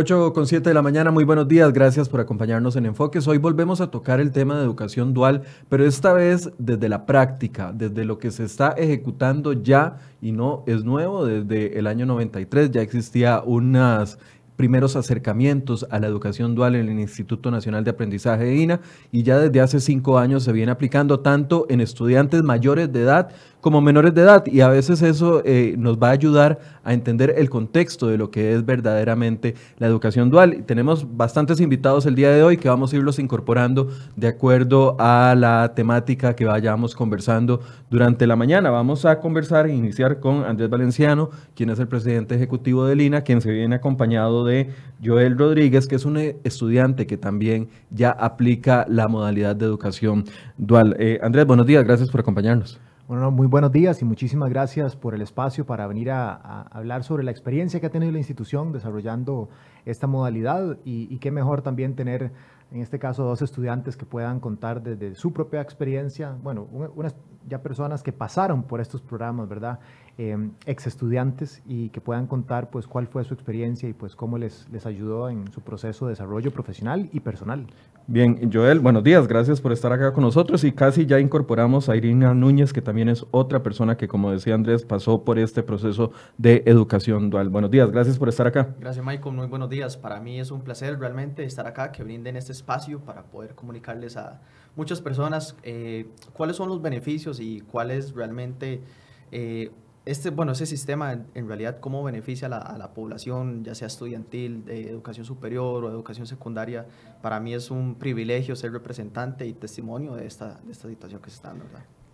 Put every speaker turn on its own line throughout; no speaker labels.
8 con 7 de la mañana, muy buenos días, gracias por acompañarnos en Enfoques. Hoy volvemos a tocar el tema de educación dual, pero esta vez desde la práctica, desde lo que se está ejecutando ya y no es nuevo, desde el año 93 ya existía unas primeros acercamientos a la educación dual en el Instituto Nacional de Aprendizaje de INA y ya desde hace cinco años se viene aplicando tanto en estudiantes mayores de edad como menores de edad y a veces eso eh, nos va a ayudar a entender el contexto de lo que es verdaderamente la educación dual. tenemos bastantes invitados el día de hoy que vamos a irlos incorporando de acuerdo a la temática que vayamos conversando durante la mañana. Vamos a conversar e iniciar con Andrés Valenciano, quien es el presidente ejecutivo de Lina, quien se viene acompañado de Joel Rodríguez, que es un estudiante que también ya aplica la modalidad de educación dual. Eh, Andrés, buenos días, gracias por acompañarnos.
Bueno, muy buenos días y muchísimas gracias por el espacio para venir a, hablar sobre la experiencia que ha tenido la institución desarrollando esta modalidad y, qué mejor también tener, en este caso, dos estudiantes que puedan contar desde su propia experiencia, bueno, unas ya personas que pasaron por estos programas, ¿verdad? Em, ex estudiantes y que puedan contar pues cuál fue su experiencia y pues cómo les, les ayudó en su proceso de desarrollo profesional y personal.
Bien, Joel, buenos días, gracias por estar acá con nosotros y casi ya incorporamos a Irina Núñez, que también es otra persona que, como decía Andrés, pasó por este proceso de educación dual. Buenos días, gracias por estar acá.
Gracias, Michael, muy buenos días. Para mí es un placer realmente estar acá, que brinden este espacio para poder comunicarles a muchas personas eh, cuáles son los beneficios y cuál es realmente... Eh, este, bueno, ese sistema en, realidad cómo beneficia a la, población, ya sea estudiantil, de educación superior o educación secundaria, para mí es un privilegio ser representante y testimonio de esta, de esta situación que se está dando.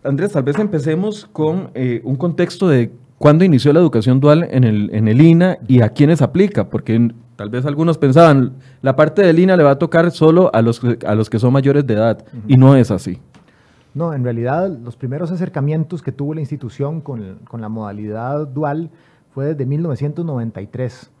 Andrés, tal vez empecemos con eh, un contexto de cuándo inició la educación dual en el, en el INA y a quiénes aplica, porque tal vez algunos pensaban, la parte del INA le va a tocar solo a los, a los que son mayores de edad, y no es así.
No, en realidad los primeros acercamientos que tuvo la institución con, la modalidad dual fue desde 1993.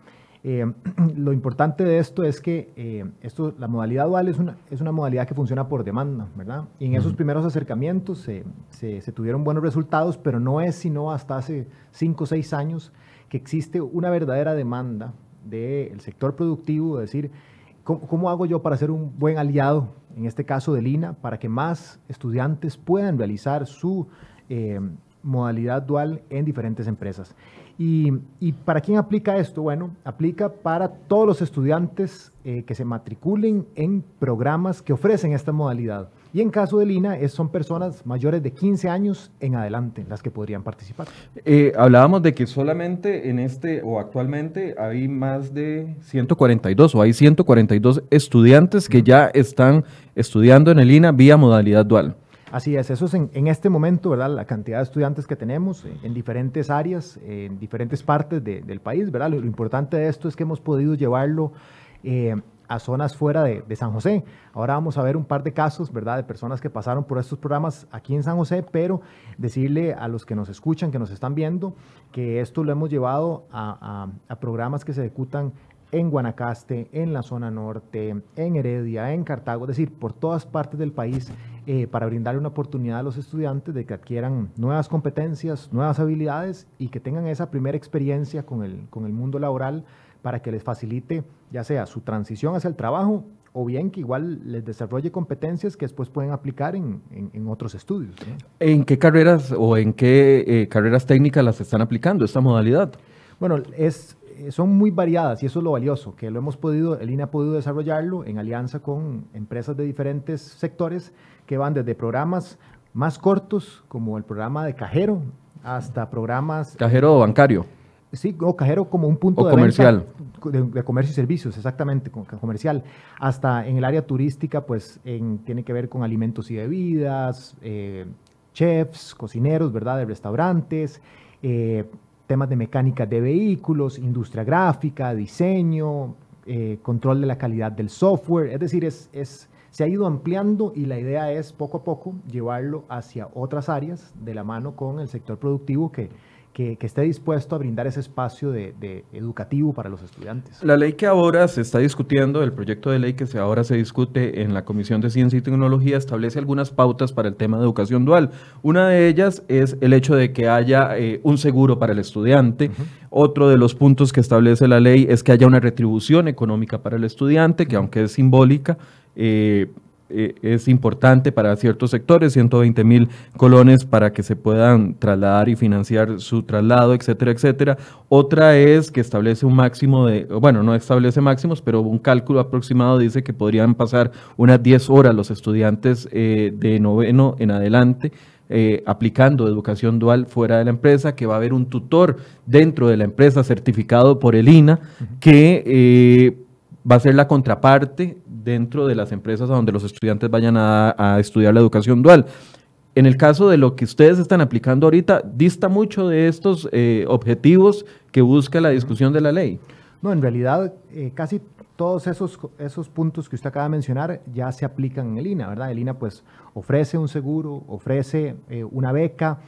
Eh, lo importante de esto es que eh, esto, la modalidad dual es una, es una modalidad que funciona por demanda, ¿verdad? Y en esos primeros acercamientos se, se, tuvieron buenos resultados, pero no es sino hasta hace cinco o seis años que existe una verdadera demanda del sector productivo, es decir, ¿cómo, hago yo para ser un buen aliado en este caso de Lina, para que más estudiantes puedan realizar su eh, modalidad dual en diferentes empresas. Y, para quién aplica esto? Bueno, aplica para todos los estudiantes eh, que se matriculen en programas que ofrecen esta modalidad. Y en caso de Lina, es, son personas mayores de 15 años en adelante las que podrían participar.
Eh, hablábamos de que solamente en este o actualmente hay más de 142 o hay 142 estudiantes que ya están estudiando en el INA vía modalidad dual.
Así es, eso es en, este momento, ¿verdad? La cantidad de estudiantes que tenemos en, diferentes áreas, en diferentes partes del país, ¿verdad? Lo, importante de esto es que hemos podido llevarlo eh, a zonas fuera de, San José. Ahora vamos a ver un par de casos, ¿verdad?, de personas que pasaron por estos programas aquí en San José, pero decirle a los que nos escuchan, que nos están viendo, que esto lo hemos llevado a, programas que se ejecutan en Guanacaste, en la zona norte, en Heredia, en Cartago, es decir, por todas partes del país, eh, para brindarle una oportunidad a los estudiantes de que adquieran nuevas competencias, nuevas habilidades y que tengan esa primera experiencia con el, con el mundo laboral para que les facilite ya sea su transición hacia el trabajo o bien que igual les desarrolle competencias que después pueden aplicar en, otros estudios.
¿En qué carreras o en qué eh, carreras técnicas las están aplicando esta modalidad?
Bueno, es, son muy variadas y eso es lo valioso, que lo hemos podido, el INE ha podido desarrollarlo en alianza con empresas de diferentes sectores que van desde programas más cortos, como el programa de cajero, hasta programas...
Cajero bancario.
Sí, o cajero como un punto
de comercial.
de, comercio y servicios, exactamente, comercial. Hasta en el área turística, pues tiene que ver con alimentos y bebidas, eh, chefs, cocineros, ¿verdad? De restaurantes, eh, temas de mecánica de vehículos, industria gráfica, diseño, eh, control de la calidad del software. Es decir, es, es, se ha ido ampliando y la idea es poco a poco llevarlo hacia otras áreas de la mano con el sector productivo que que, esté dispuesto a brindar ese espacio de, educativo para los estudiantes.
La ley que ahora se está discutiendo, el proyecto de ley que se, ahora se discute en la Comisión de Ciencia y Tecnología, establece algunas pautas para el tema de educación dual. Una de ellas es el hecho de que haya eh, un seguro para el estudiante. Otro de los puntos que establece la ley es que haya una retribución económica para el estudiante, que aunque es simbólica, eh, eh, es importante para ciertos sectores, 120 mil colones para que se puedan trasladar y financiar su traslado, etcétera, etcétera. Otra es que establece un máximo de, bueno, no establece máximos, pero un cálculo aproximado dice que podrían pasar unas 10 horas los estudiantes eh, de noveno en adelante. Eh, aplicando educación dual fuera de la empresa, que va a haber un tutor dentro de la empresa certificado por el INA, que va a ser la contraparte dentro de las empresas a donde los estudiantes vayan a, estudiar la educación dual. En el caso de lo que ustedes están aplicando ahorita, dista mucho de estos eh, objetivos que busca la discusión de la ley.
No, en realidad eh, casi todos esos, esos puntos que usted acaba de mencionar ya se aplican en el INA, ¿verdad? El INA pues ofrece un seguro, ofrece eh, una beca.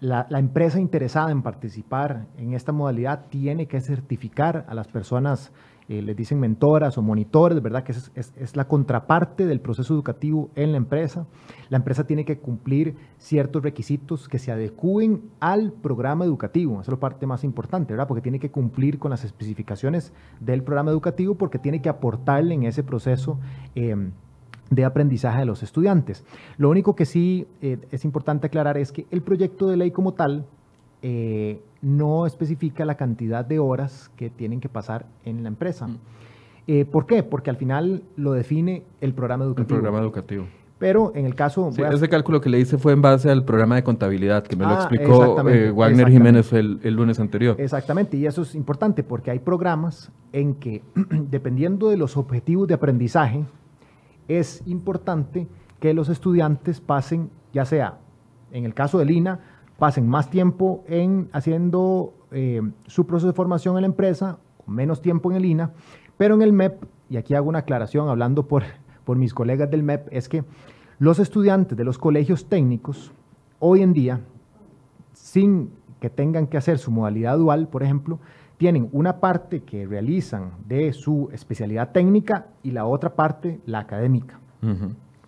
La, la, empresa interesada en participar en esta modalidad tiene que certificar a las personas eh, les dicen mentoras o monitores, ¿verdad? Que es, es, la contraparte del proceso educativo en la empresa. La empresa tiene que cumplir ciertos requisitos que se adecúen al programa educativo. Esa es la parte más importante, ¿verdad? Porque tiene que cumplir con las especificaciones del programa educativo porque tiene que aportarle en ese proceso. Em, de aprendizaje de los estudiantes. Lo único que sí eh, es importante aclarar es que el proyecto de ley como tal eh, no especifica la cantidad de horas que tienen que pasar en la empresa. Mm. Eh, ¿Por qué? Porque al final lo define el programa educativo.
El programa educativo.
Pero en el caso...
ese cálculo que le hice fue en base al programa de contabilidad, que me lo ah, explicó eh, Wagner Jiménez el, el, lunes anterior.
Exactamente, y eso es importante porque hay programas en que, dependiendo de los objetivos de aprendizaje, es importante que los estudiantes pasen, ya sea en el caso del INA, pasen más tiempo en haciendo eh, su proceso de formación en la empresa, menos tiempo en el INA, pero en el MEP, y aquí hago una aclaración hablando por, por mis colegas del MEP, es que los estudiantes de los colegios técnicos hoy en día, sin que tengan que hacer su modalidad dual, por ejemplo, tienen una parte que realizan de su especialidad técnica y la otra parte la académica.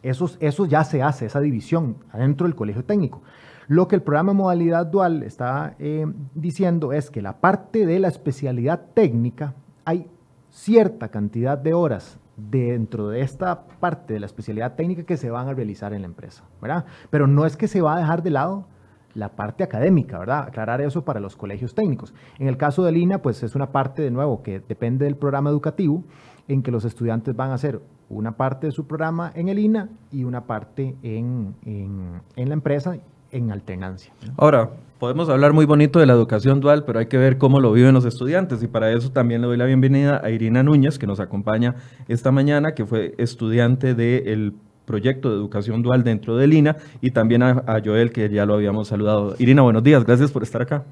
eso, eso ya se hace, esa división adentro del colegio técnico. Lo que el programa modalidad dual está eh, diciendo es que la parte de la especialidad técnica, hay cierta cantidad de horas dentro de esta parte de la especialidad técnica que se van a realizar en la empresa, ¿verdad? Pero no es que se va a dejar de lado la parte académica, ¿verdad? Aclarar eso para los colegios técnicos. En el caso de Lina, pues es una parte de nuevo que depende del programa educativo, en que los estudiantes van a hacer una parte de su programa en el INA y una parte en, en, en la empresa en alternancia.
Ahora, podemos hablar muy bonito de la educación dual, pero hay que ver cómo lo viven los estudiantes y para eso también le doy la bienvenida a Irina Núñez, que nos acompaña esta mañana, que fue estudiante del proyecto de educación dual dentro del INA y también a, Joel, que ya lo habíamos saludado. Irina, buenos días, gracias por estar acá.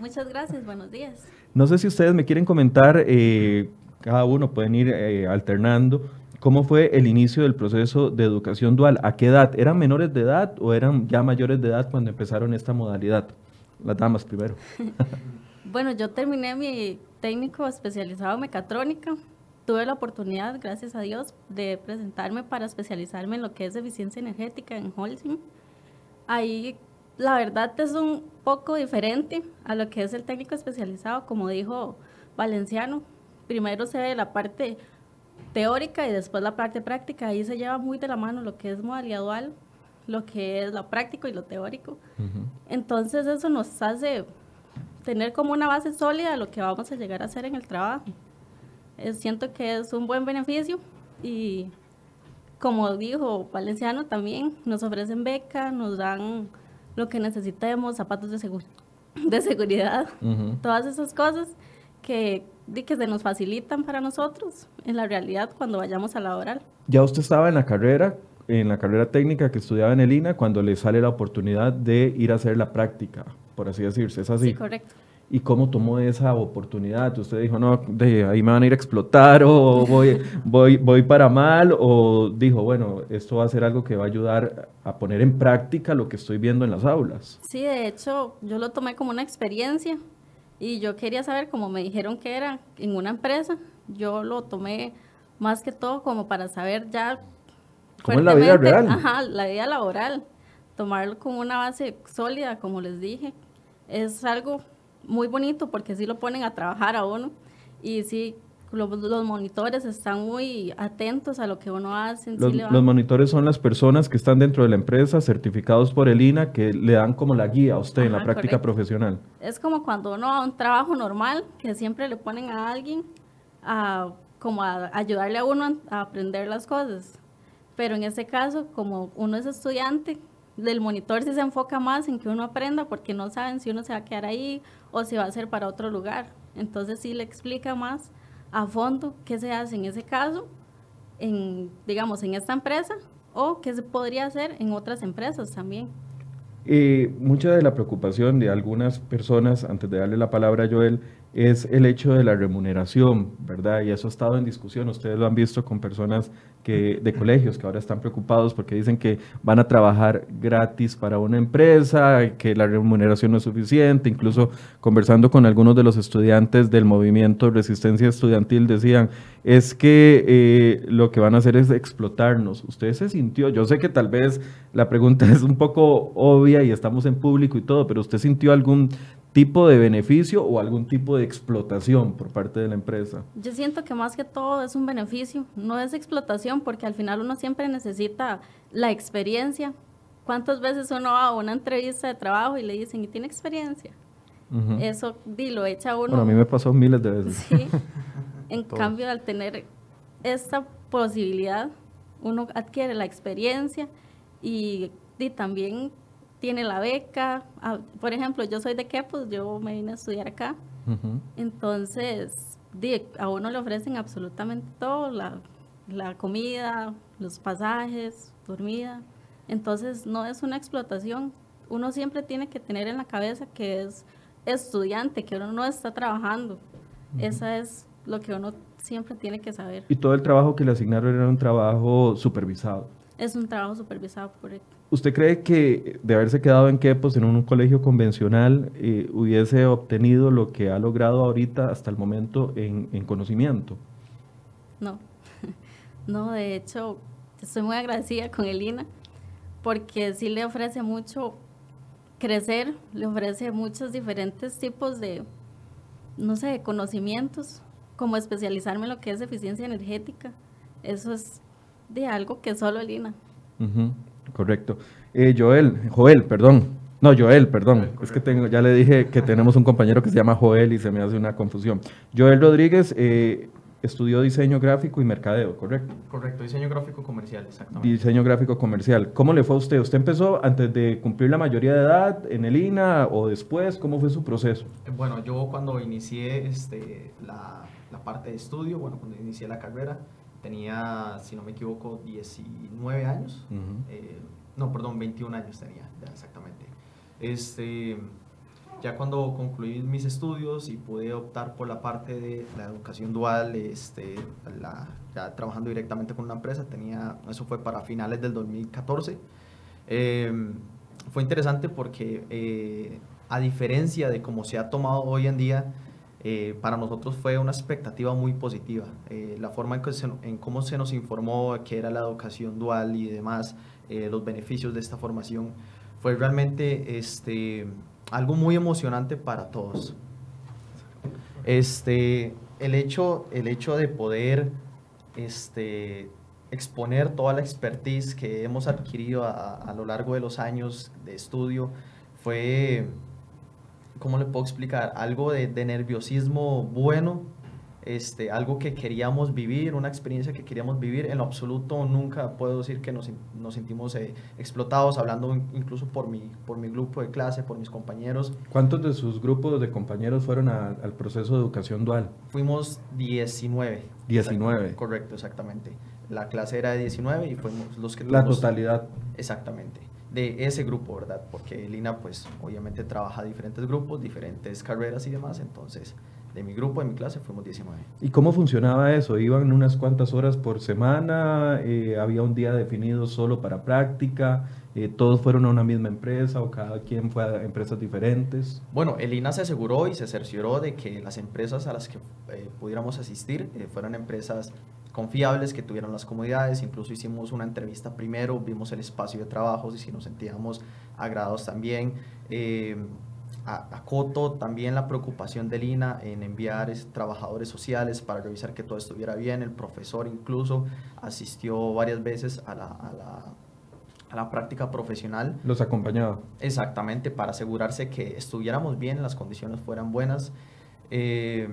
Muchas, gracias, buenos días.
No sé si ustedes me quieren comentar, eh, cada uno pueden ir eh, alternando ¿Cómo fue el inicio del proceso de educación dual? ¿A qué edad? ¿Eran menores de edad o eran ya mayores de edad cuando empezaron esta modalidad? Las damas primero.
bueno, yo terminé mi técnico especializado en mecatrónica. Tuve la oportunidad, gracias a Dios, de presentarme para especializarme en lo que es eficiencia energética en Holcim. Ahí la verdad es un poco diferente a lo que es el técnico especializado, como dijo Valenciano. Primero se ve la parte teórica y después la parte práctica. Ahí se lleva muy de la mano lo que es modalidad dual, lo que es lo práctico y lo teórico. Entonces eso nos hace tener como una base sólida de lo que vamos a llegar a hacer en el trabajo. siento que es un buen beneficio y como dijo Valenciano también, nos ofrecen beca, nos dan lo que necesitemos, zapatos de, de seguridad, todas esas cosas que que se nos facilitan para nosotros en la realidad cuando vayamos a la oral.
Ya usted estaba en la carrera, en la carrera técnica que estudiaba en el INA, cuando le sale la oportunidad de ir a hacer la práctica, por así decirse, ¿es así?
Sí, correcto.
y cómo tomó esa oportunidad. Usted dijo, no, de ahí me van a ir a explotar o voy, voy, voy para mal o dijo, bueno, esto va a ser algo que va a ayudar a poner en práctica lo que estoy viendo en las aulas.
Sí, de hecho, yo lo tomé como una experiencia y yo quería saber, como me dijeron que era en una empresa, yo lo tomé más que todo como para saber ya...
¿Cómo es la vida real?
Ajá, la vida laboral. Tomarlo como una base sólida, como les dije. Es algo muy bonito porque sí lo ponen a trabajar a uno y sí los, monitores están muy atentos a lo que uno hace.
Los, monitores son las personas que están dentro de la empresa, certificados por el INA, que le dan como la guía a usted en la práctica profesional.
Es como cuando uno va a un trabajo normal, que siempre le ponen a alguien a, como a ayudarle a uno a aprender las cosas. Pero en ese caso, como uno es estudiante, del monitor sí se enfoca más en que uno aprenda porque no saben si uno se va a quedar ahí o si va a ser para otro lugar. Entonces sí le explica más a fondo qué se hace en ese caso, en, digamos, en esta empresa o qué se podría hacer en otras empresas también.
Eh, mucha de la preocupación de algunas personas, antes de darle la palabra a Joel, es el hecho de la remuneración, ¿verdad? Y eso ha estado en discusión, ustedes lo han visto con personas que, de colegios que ahora están preocupados porque dicen que van a trabajar gratis para una empresa, que la remuneración no es suficiente, incluso conversando con algunos de los estudiantes del movimiento Resistencia Estudiantil decían, es que eh, lo que van a hacer es explotarnos. ¿Usted se sintió? Yo sé que tal vez la pregunta es un poco obvia y estamos en público y todo, pero ¿usted sintió algún tipo de beneficio o algún tipo de explotación por parte de la empresa?
Yo siento que más que todo es un beneficio, no es explotación porque al final uno siempre necesita la experiencia. ¿Cuántas veces uno va a una entrevista de trabajo y le dicen, ¿y tiene experiencia? Eso di, lo echa uno.
Bueno, a mí me pasó miles de veces.
Sí. En cambio, al tener esta posibilidad, uno adquiere la experiencia y, y también tiene la beca. Ah, por ejemplo, yo soy de Quepos, yo me vine a estudiar acá. Entonces, a uno le ofrecen absolutamente todo, la, la, comida, los pasajes, dormida. Entonces, no es una explotación. Uno siempre tiene que tener en la cabeza que es estudiante, que uno no está trabajando. Esa es lo que uno siempre tiene que saber.
Y todo el trabajo que le asignaron era un trabajo supervisado.
Es un trabajo supervisado, correcto.
¿Usted cree que de haberse quedado en Quepos, en un colegio convencional, eh, hubiese obtenido lo que ha logrado ahorita hasta el momento en, conocimiento?
No, no, de hecho, estoy muy agradecida con Elina porque sí le ofrece mucho crecer, le ofrece muchos diferentes tipos de, no sé, conocimientos, como especializarme en lo que es eficiencia energética. Eso es de algo que solo Lina.
Correcto. Eh, Joel, Joel, perdón. No, Joel, perdón. Es que tengo, ya le dije que tenemos un compañero que se llama Joel y se me hace una confusión. Joel Rodríguez eh, estudió diseño gráfico y mercadeo, ¿correcto?
Correcto, diseño gráfico comercial, exactamente.
Diseño gráfico comercial. ¿Cómo le fue a usted? ¿Usted empezó antes de cumplir la mayoría de edad en el INA o después? ¿Cómo fue su proceso?
Eh, bueno, yo cuando inicié este, la, la parte de estudio, bueno, cuando inicié la carrera, tenía, si no me equivoco, 19 años. Eh, no, perdón, 21 años tenía, ya exactamente. Este, ya cuando concluí mis estudios y pude optar por la parte de la educación dual, este, la, ya trabajando directamente con una empresa, tenía, eso fue para finales del 2014. Em, fue interesante porque eh, a diferencia de cómo se ha tomado hoy en día, eh, para nosotros fue una expectativa muy positiva. Eh, la forma en, que en, cómo se nos informó que era la educación dual y demás, eh, los beneficios de esta formación, fue realmente este, algo muy emocionante para todos. Este, el, hecho, el hecho de poder este, exponer toda la expertise que hemos adquirido a, a lo largo de los años de estudio fue ¿cómo le puedo explicar? Algo de, nerviosismo bueno, este, algo que queríamos vivir, una experiencia que queríamos vivir. En lo absoluto nunca puedo decir que nos, nos sentimos eh, explotados, hablando incluso por mi, por mi grupo de clase, por mis compañeros.
¿Cuántos de sus grupos de compañeros fueron al proceso de educación dual?
Fuimos 19.
19.
correcto, exactamente. La clase era de 19 y fuimos los que...
La totalidad.
Exactamente. De ese grupo, ¿verdad? Porque Lina, pues, obviamente trabaja diferentes grupos, diferentes carreras y demás, entonces, de mi grupo, de mi clase, fuimos 19.
¿Y cómo funcionaba eso? ¿Iban unas cuantas horas por semana? Eh, ¿Había un día definido solo para práctica? Eh, ¿Todos fueron a una misma empresa o cada quien fue a empresas diferentes?
Bueno, Elina se aseguró y se cercioró de que las empresas a las que eh, pudiéramos asistir fueran empresas confiables, que tuvieran las comodidades. Incluso hicimos una entrevista primero, vimos el espacio de trabajo y si nos sentíamos agradados también. Eh, acoto también la preocupación de Lina en enviar trabajadores sociales para revisar que todo estuviera bien. El profesor incluso asistió varias veces a la, a la, a la práctica profesional.
Los acompañaba.
Exactamente, para asegurarse que estuviéramos bien, las condiciones fueran buenas. Eh,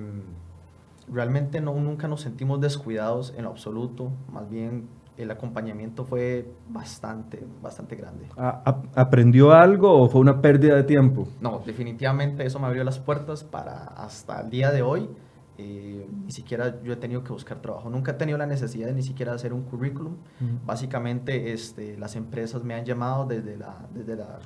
realmente no, nunca nos sentimos descuidados en lo absoluto, más bien el acompañamiento fue bastante, bastante grande.
¿Aprendió algo o fue una pérdida de tiempo?
No, definitivamente eso me abrió las puertas para hasta el día de hoy. Eh, ni siquiera yo he tenido que buscar trabajo. Nunca he tenido la necesidad de ni siquiera hacer un currículum. Básicamente este, las empresas me han llamado desde la... Desde la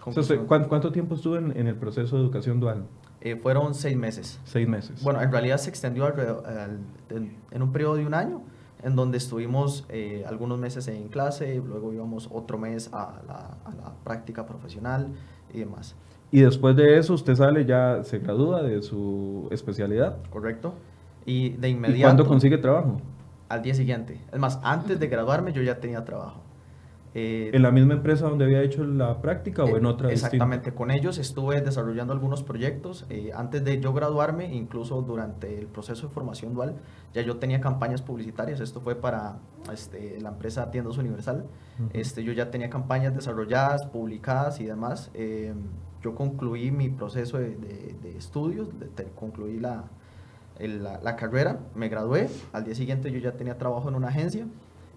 ¿cuánto, tiempo estuvo en, en, el proceso de educación dual?
Eh, fueron seis meses.
Seis meses.
Bueno, en realidad se extendió en, un periodo de un año, en donde estuvimos eh, algunos meses en clase, luego íbamos otro mes a la, a la, práctica profesional y demás.
Y después de eso, usted sale, ya se gradúa de su especialidad.
Correcto. Y de inmediato. ¿Y
cuándo consigue trabajo?
Al día siguiente. Es más, antes de graduarme yo ya tenía trabajo.
Eh, ¿En la misma empresa donde había hecho la práctica o en eh, otra?
Exactamente, con ellos estuve desarrollando algunos proyectos. Eh, antes de yo graduarme, incluso durante el proceso de formación dual, ya yo tenía campañas publicitarias. Esto fue para este, la empresa Tiendas Universal. este, yo ya tenía campañas desarrolladas, publicadas y demás. yo concluí mi proceso de, estudios, concluí la, la, la carrera, me gradué. Al día siguiente yo ya tenía trabajo en una agencia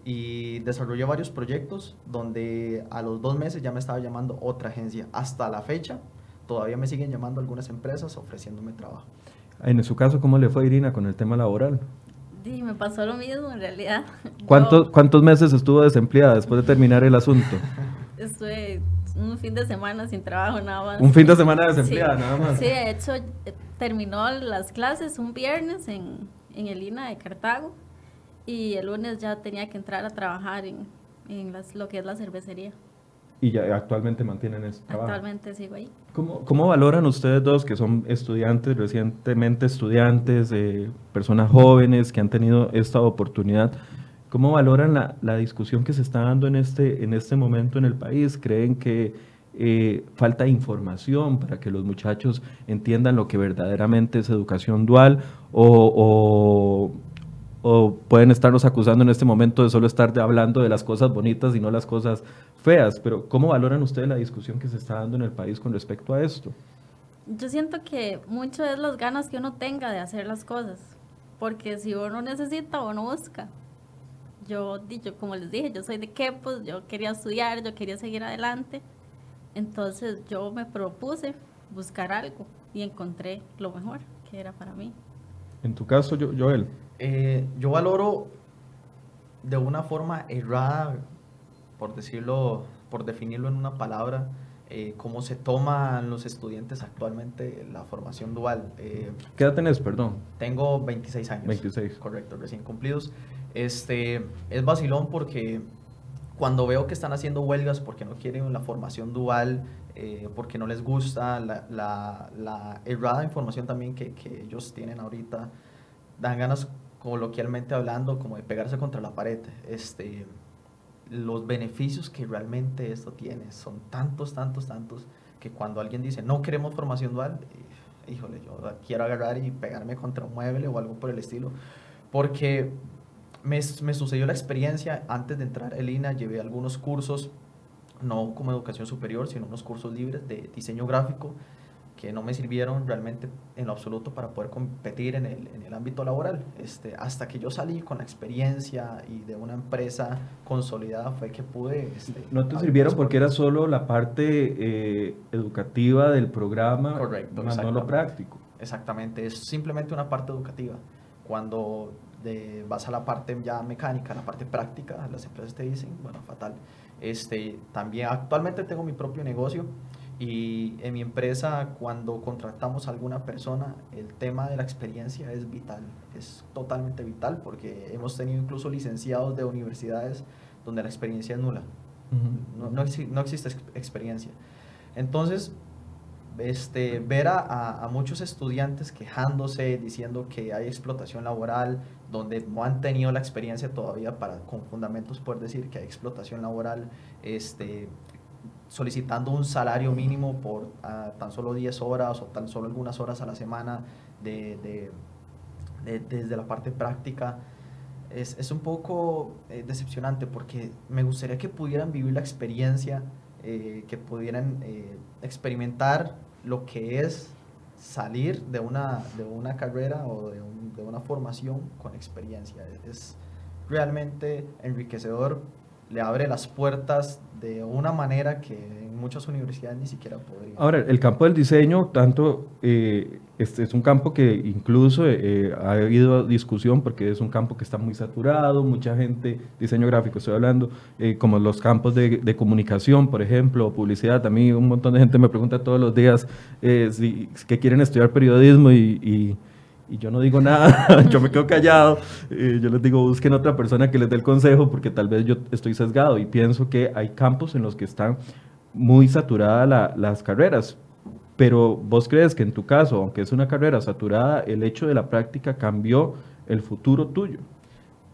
y desarrollé varios proyectos donde a los dos meses ya me estaba llamando otra agencia. Hasta la fecha todavía me siguen llamando algunas empresas ofreciéndome trabajo.
En su caso, ¿cómo le fue Irina con el tema laboral?
Sí, me pasó lo mismo en realidad.
¿Cuántos, ¿Cuántos meses estuvo desempleada después de terminar el asunto?
Estuve un fin de semana sin trabajo nada más.
Un fin de semana desempleada nada más.
Sí, de hecho eh, terminó las clases un viernes en, en el INA de Cartago y el lunes ya tenía que entrar a trabajar en, en las, lo que es la cervecería.
¿Y ya actualmente mantienen ese
trabajo? Actualmente sigo ahí.
¿Cómo, ¿Cómo, valoran ustedes dos, que son estudiantes, recientemente estudiantes, eh, personas jóvenes que han tenido esta oportunidad, cómo valoran la, discusión que se está dando en este, en este momento en el país? ¿Creen que eh, falta información para que los muchachos entiendan lo que verdaderamente es educación dual o pueden estarnos acusando en este momento de solo estar hablando de las cosas bonitas y no las cosas feas. Pero ¿cómo valoran ustedes la discusión que se está dando en el país con respecto a esto?
Yo siento que mucho es las ganas que uno tenga de hacer las cosas, porque si uno necesita, uno busca. Yo, yo como les dije, yo soy de Quepos, yo quería estudiar, yo quería seguir adelante, entonces yo me propuse buscar algo y encontré lo mejor que era para mí.
En tu caso, Joel.
Eh, yo valoro de una forma errada, por decirlo, por definirlo en una palabra, eh, cómo se toman los estudiantes actualmente la formación dual.
Eh, ¿Qué edad tenés, perdón?
Tengo 26 años.
26.
Correcto, recién cumplidos. Este, es vacilón porque cuando veo que están haciendo huelgas porque no quieren la formación dual, porque no les gusta la, la, la errada información también que, que ellos tienen ahorita, dan ganas coloquialmente hablando, como de pegarse contra la pared. Este, los beneficios que realmente esto tiene. Son tantos, tantos, tantos, que cuando alguien dice, no queremos formación dual, híjole, yo quiero agarrar y pegarme contra un mueble o algo por el estilo, porque me, me sucedió la experiencia antes de entrar en INA, llevé algunos cursos, no como educación superior, sino unos cursos libres de diseño gráfico, que no me sirvieron realmente en lo absoluto para poder competir en el, en el ámbito laboral. Este, hasta que yo salí con la experiencia y de una empresa consolidada fue que pude... Este,
no te sirvieron porque era solo la parte eh, educativa del programa,
Correcto,
no lo práctico.
Exactamente, es simplemente una parte educativa. Cuando de, vas a la parte ya mecánica, la parte práctica, las empresas te dicen, bueno, fatal. Este, también actualmente tengo mi propio negocio y en mi empresa cuando contratamos a alguna persona, el tema de la experiencia es vital, es totalmente vital porque hemos tenido incluso licenciados de universidades donde la experiencia es nula, no, no, no existe experiencia. Entonces, este, ver a, a, muchos estudiantes quejándose, diciendo que hay explotación laboral, donde no han tenido la experiencia todavía para con fundamentos poder decir que hay explotación laboral, este, solicitando un salario mínimo por uh, tan solo 10 horas o tan solo algunas horas a la semana de, de, de, desde la parte práctica. Es, es un poco eh, decepcionante porque me gustaría que pudieran vivir la experiencia eh, que pudieran eh, experimentar lo que es salir de una, de una carrera o de una formación con experiencia. Es realmente enriquecedor, le abre las puertas de una manera que en muchas universidades ni siquiera podría.
Ahora, el campo del diseño, tanto, eh, este es un campo que incluso eh, ha habido discusión porque es un campo que está muy saturado, mucha gente, diseño gráfico estoy hablando, eh, como los campos de, comunicación, por ejemplo, publicidad, a mí un montón de gente me pregunta todos los días si, que quieren estudiar periodismo y y yo no digo nada, yo me quedo callado, yo les digo busquen otra persona que les dé el consejo porque tal vez yo estoy sesgado y pienso que hay campos en los que están muy saturadas la, las carreras, pero vos crees que en tu caso, aunque es una carrera saturada, el hecho de la práctica cambió el futuro tuyo.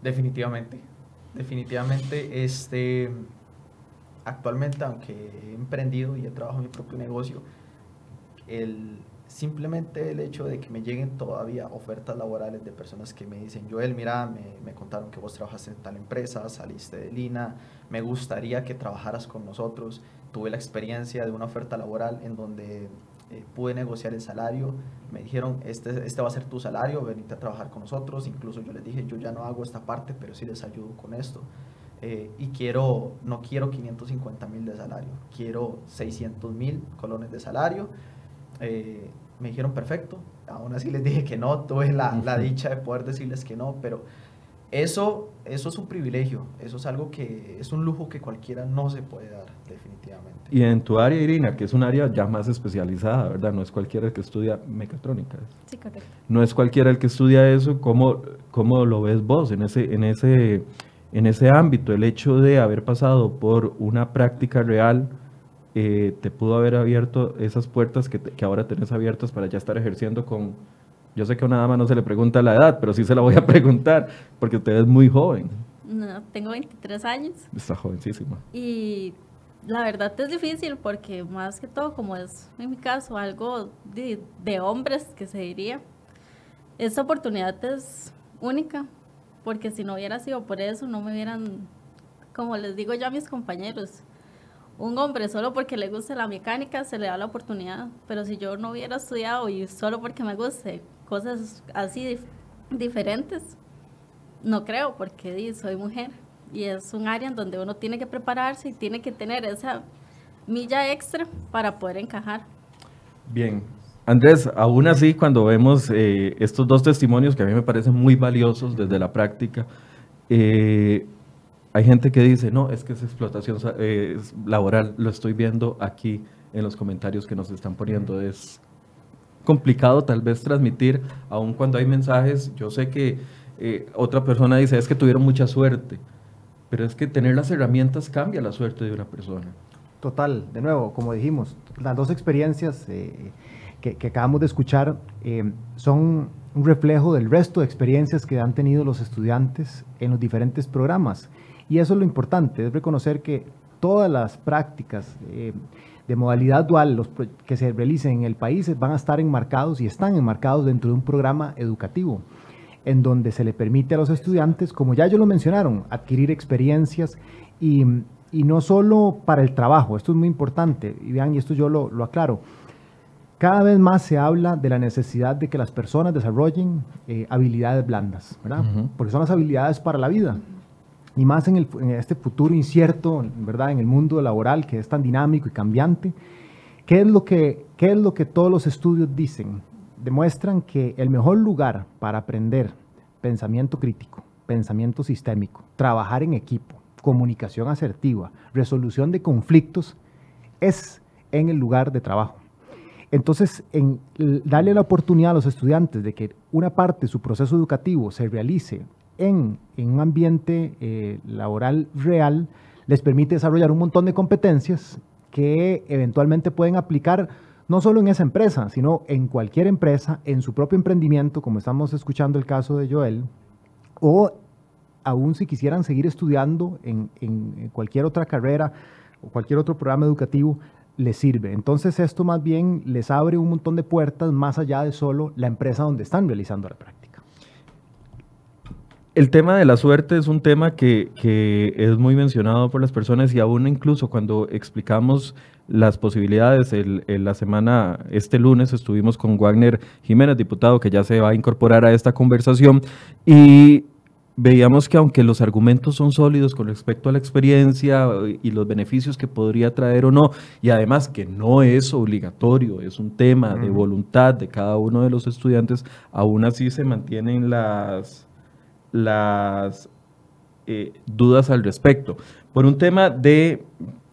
Definitivamente, definitivamente, este, actualmente aunque he emprendido y he trabajado mi propio negocio, el, simplemente el hecho de que me lleguen todavía ofertas laborales de personas que me dicen, Joel, mira, me, me, contaron que vos trabajas en tal empresa, saliste de Lina, me gustaría que trabajaras con nosotros. Tuve la experiencia de una oferta laboral en donde eh, pude negociar el salario, me dijeron, este, este va a ser tu salario, venite a trabajar con nosotros. Incluso yo les dije, yo ya no hago esta parte, pero sí les ayudo con esto. Eh, y quiero, no quiero 550 mil de salario, quiero 600 mil colones de salario eh, me dijeron perfecto, aún así les dije que no, tuve la, la, dicha de poder decirles que no, pero eso, eso es un privilegio, eso es algo que es un lujo que cualquiera no se puede dar, definitivamente.
Y en tu área, Irina, que es un área ya más especializada, ¿verdad? No es cualquiera el que estudia mecatrónica.
Sí, correcto.
No es cualquiera el que estudia eso, ¿cómo, cómo lo ves vos en ese, en, ese, en ese ámbito? El hecho de haber pasado por una práctica real, eh, te pudo haber abierto esas puertas que, que, ahora tenés abiertas para ya estar ejerciendo con... Yo sé que a una dama no se le pregunta la edad, pero sí se la voy a preguntar, porque usted es muy joven.
No, tengo 23 años.
Está jovencísima.
Y la verdad es difícil porque más que todo, como es en mi caso algo de, de hombres, que se diría, esta oportunidad es única, porque si no hubiera sido por eso, no me hubieran, como les digo yo a mis compañeros, un hombre solo porque le guste la mecánica se le da la oportunidad, pero si yo no hubiera estudiado y solo porque me guste cosas así diferentes, no creo porque soy mujer y es un área en donde uno tiene que prepararse y tiene que tener esa milla extra para poder encajar.
Bien, Andrés, aún así cuando vemos eh, estos dos testimonios que a mí me parecen muy valiosos desde la práctica, eh, hay gente que dice, no, es que es explotación eh, laboral, lo estoy viendo aquí en los comentarios que nos están poniendo. Es complicado tal vez transmitir, aun cuando hay mensajes, yo sé que eh, otra persona dice, es que tuvieron mucha suerte, pero es que tener las herramientas cambia la suerte de una persona.
Total, de nuevo, como dijimos, las dos experiencias eh, que, que, acabamos de escuchar son un reflejo del resto de experiencias que han tenido los estudiantes en los diferentes programas. Y eso es lo importante, es reconocer que todas las prácticas eh, de modalidad dual los que se realicen en el país van a estar enmarcados y están enmarcados dentro de un programa educativo en donde se le permite a los estudiantes, como ya ellos lo mencionaron, adquirir experiencias y, y no solo para el trabajo, esto es muy importante, y vean, y esto yo lo, lo aclaro, cada vez más se habla de la necesidad de que las personas desarrollen eh, habilidades blandas, ¿verdad? Uh -huh. Porque son las habilidades para la vida y más en, este futuro incierto, ¿verdad? En el mundo laboral que es tan dinámico y cambiante. ¿Qué es, lo que, ¿Qué es lo que todos los estudios dicen? Demuestran que el mejor lugar para aprender pensamiento crítico, pensamiento sistémico, trabajar en equipo, comunicación asertiva, resolución de conflictos, es en el lugar de trabajo. Entonces, en darle la oportunidad a los estudiantes de que una parte de su proceso educativo se realice en, un ambiente eh, laboral real, les permite desarrollar un montón de competencias que eventualmente pueden aplicar no solo en esa empresa, sino en cualquier empresa, en su propio emprendimiento, como estamos escuchando el caso de Joel, o aún si quisieran seguir estudiando en, en cualquier otra carrera o cualquier otro programa educativo, les sirve. Entonces esto más bien les abre un montón de puertas más allá de solo la empresa donde están realizando la práctica.
El tema de la suerte es un tema que, es muy mencionado por las personas y aún incluso cuando explicamos las posibilidades, el, la semana, este lunes estuvimos con Wagner Jiménez, diputado, que ya se va a incorporar a esta conversación y veíamos que aunque los argumentos son sólidos con respecto a la experiencia y los beneficios que podría traer o no, y además que no es obligatorio, es un tema de voluntad de cada uno de los estudiantes, aún así se mantienen las las eh, dudas al respecto. Por un tema de,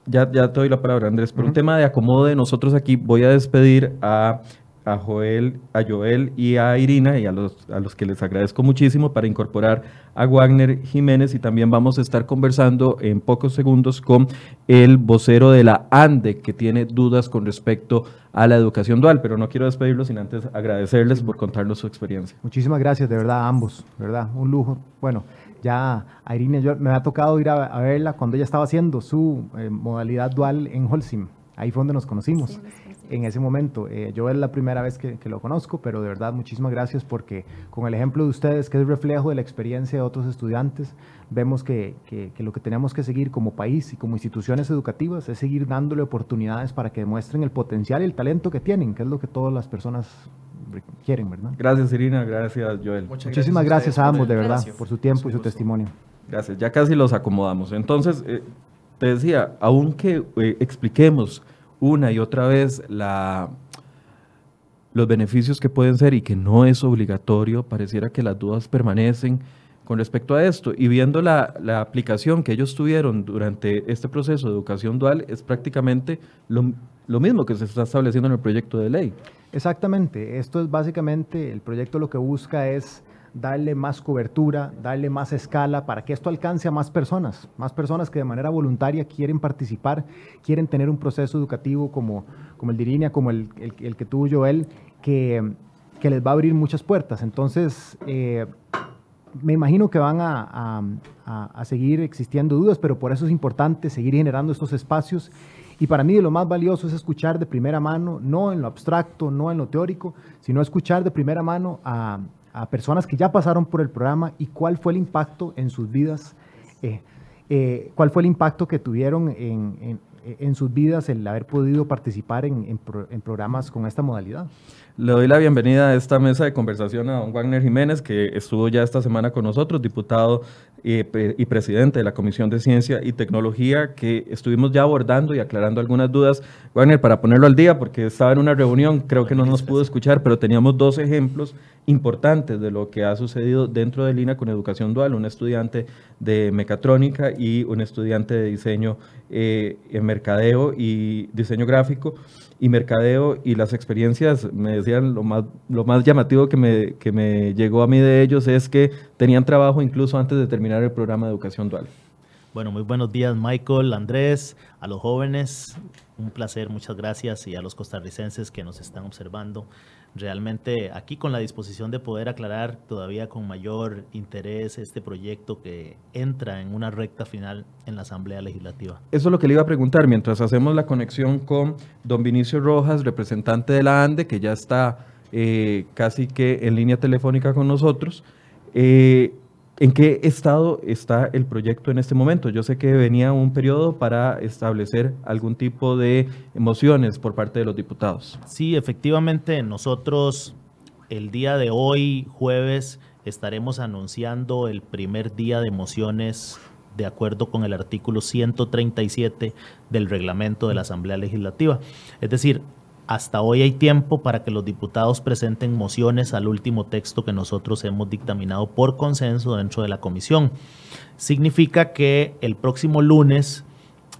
ya, ya te doy la palabra Andrés, por un tema de acomodo de nosotros aquí, voy a despedir a a Joel, a Joel y a Irina y a los, a los que les agradezco muchísimo para incorporar a Wagner Jiménez y también vamos a estar conversando en pocos segundos con el vocero de la ANDE que tiene dudas con respecto a la educación dual, pero no quiero despedirlos sin antes agradecerles por contarnos su experiencia.
Muchísimas gracias, de verdad, a ambos, ¿verdad? Un lujo. Bueno, ya a Irina yo, me ha tocado ir a, verla cuando ella estaba haciendo su eh, modalidad dual en Holcim. Ahí fue donde nos conocimos en ese momento. Eh, yo es la primera vez que, lo conozco, pero de verdad muchísimas gracias porque con el ejemplo de ustedes, que es reflejo de la experiencia de otros estudiantes, vemos que, lo que tenemos que seguir como país y como instituciones educativas es seguir dándole oportunidades para que demuestren el potencial y el talento que tienen, que es lo que todas las personas quieren, ¿verdad?
Gracias Irina, gracias Joel.
Muchísimas gracias a, ambos, de verdad, por su tiempo y su testimonio.
Gracias, ya casi los acomodamos. Entonces, eh, te decía, aunque eh, expliquemos una y otra vez la, los beneficios que pueden ser y que no es obligatorio, pareciera que las dudas permanecen con respecto a esto. Y viendo la, aplicación que ellos tuvieron durante este proceso de educación dual, es prácticamente lo, lo mismo que se está estableciendo en el proyecto de ley.
Exactamente, esto es básicamente, el proyecto lo que busca es darle más cobertura, darle más escala para que esto alcance a más personas, más personas que de manera voluntaria quieren participar, quieren tener un proceso educativo como, como el de Irina, como el, el, que tuvo Joel, que, que, les va a abrir muchas puertas. Entonces, eh, me imagino que van a, a, a, seguir existiendo dudas, pero por eso es importante seguir generando estos espacios. Y para mí lo más valioso es escuchar de primera mano, no en lo abstracto, no en lo teórico, sino escuchar de primera mano a, a personas que ya pasaron por el programa y cuál fue el impacto en sus vidas, eh, eh, cuál fue el impacto que tuvieron en, en, sus vidas el haber podido participar en, en programas con esta modalidad.
Le doy la bienvenida a esta mesa de conversación a don Wagner Jiménez, que estuvo ya esta semana con nosotros, diputado y, presidente de la Comisión de Ciencia y Tecnología, que estuvimos ya abordando y aclarando algunas dudas. Wagner, para ponerlo al día, porque estaba en una reunión, creo que no nos pudo escuchar, pero teníamos dos ejemplos importantes de lo que ha sucedido dentro de Lina con educación dual, un estudiante de mecatrónica y un estudiante de diseño eh, en mercadeo y diseño gráfico y mercadeo y las experiencias, me decían, lo más, lo más llamativo que me, que me llegó a mí de ellos es que tenían trabajo incluso antes de terminar el programa de educación dual.
Bueno, muy buenos días Michael, Andrés, a los jóvenes, un placer, muchas gracias. Y a los costarricenses que nos están observando realmente aquí con la disposición de poder aclarar todavía con mayor interés este proyecto que entra en una recta final en la Asamblea Legislativa.
Eso es lo que le iba a preguntar mientras hacemos la conexión con don Vinicio Rojas, representante de la ANDE, que ya está eh, casi que en línea telefónica con nosotros. Eh, ¿En qué estado está el proyecto en este momento? Yo sé que venía un periodo para establecer algún tipo de emociones por parte de los diputados.
Sí, efectivamente, nosotros el día de hoy, jueves, estaremos anunciando el primer día de emociones de acuerdo con el artículo 137 del reglamento de la Asamblea Legislativa. Es decir, hasta hoy hay tiempo para que los diputados presenten mociones al último texto que nosotros hemos dictaminado por consenso dentro de la comisión. Significa que el próximo lunes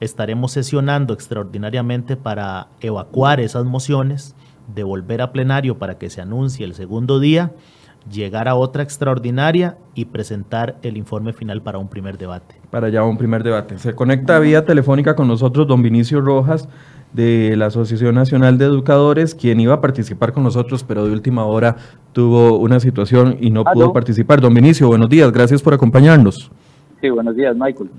estaremos sesionando extraordinariamente para evacuar esas mociones, devolver a plenario para que se anuncie el segundo día, llegar a otra extraordinaria y presentar el informe final para un primer debate.
Para ya un primer debate. Se conecta vía telefónica con nosotros don Vinicio Rojas de la Asociación Nacional de Educadores, quien iba a participar con nosotros, pero de última hora tuvo una situación y no pudo participar. Don Vinicio, buenos días, gracias por acompañarnos.
Sí, buenos días, Michael.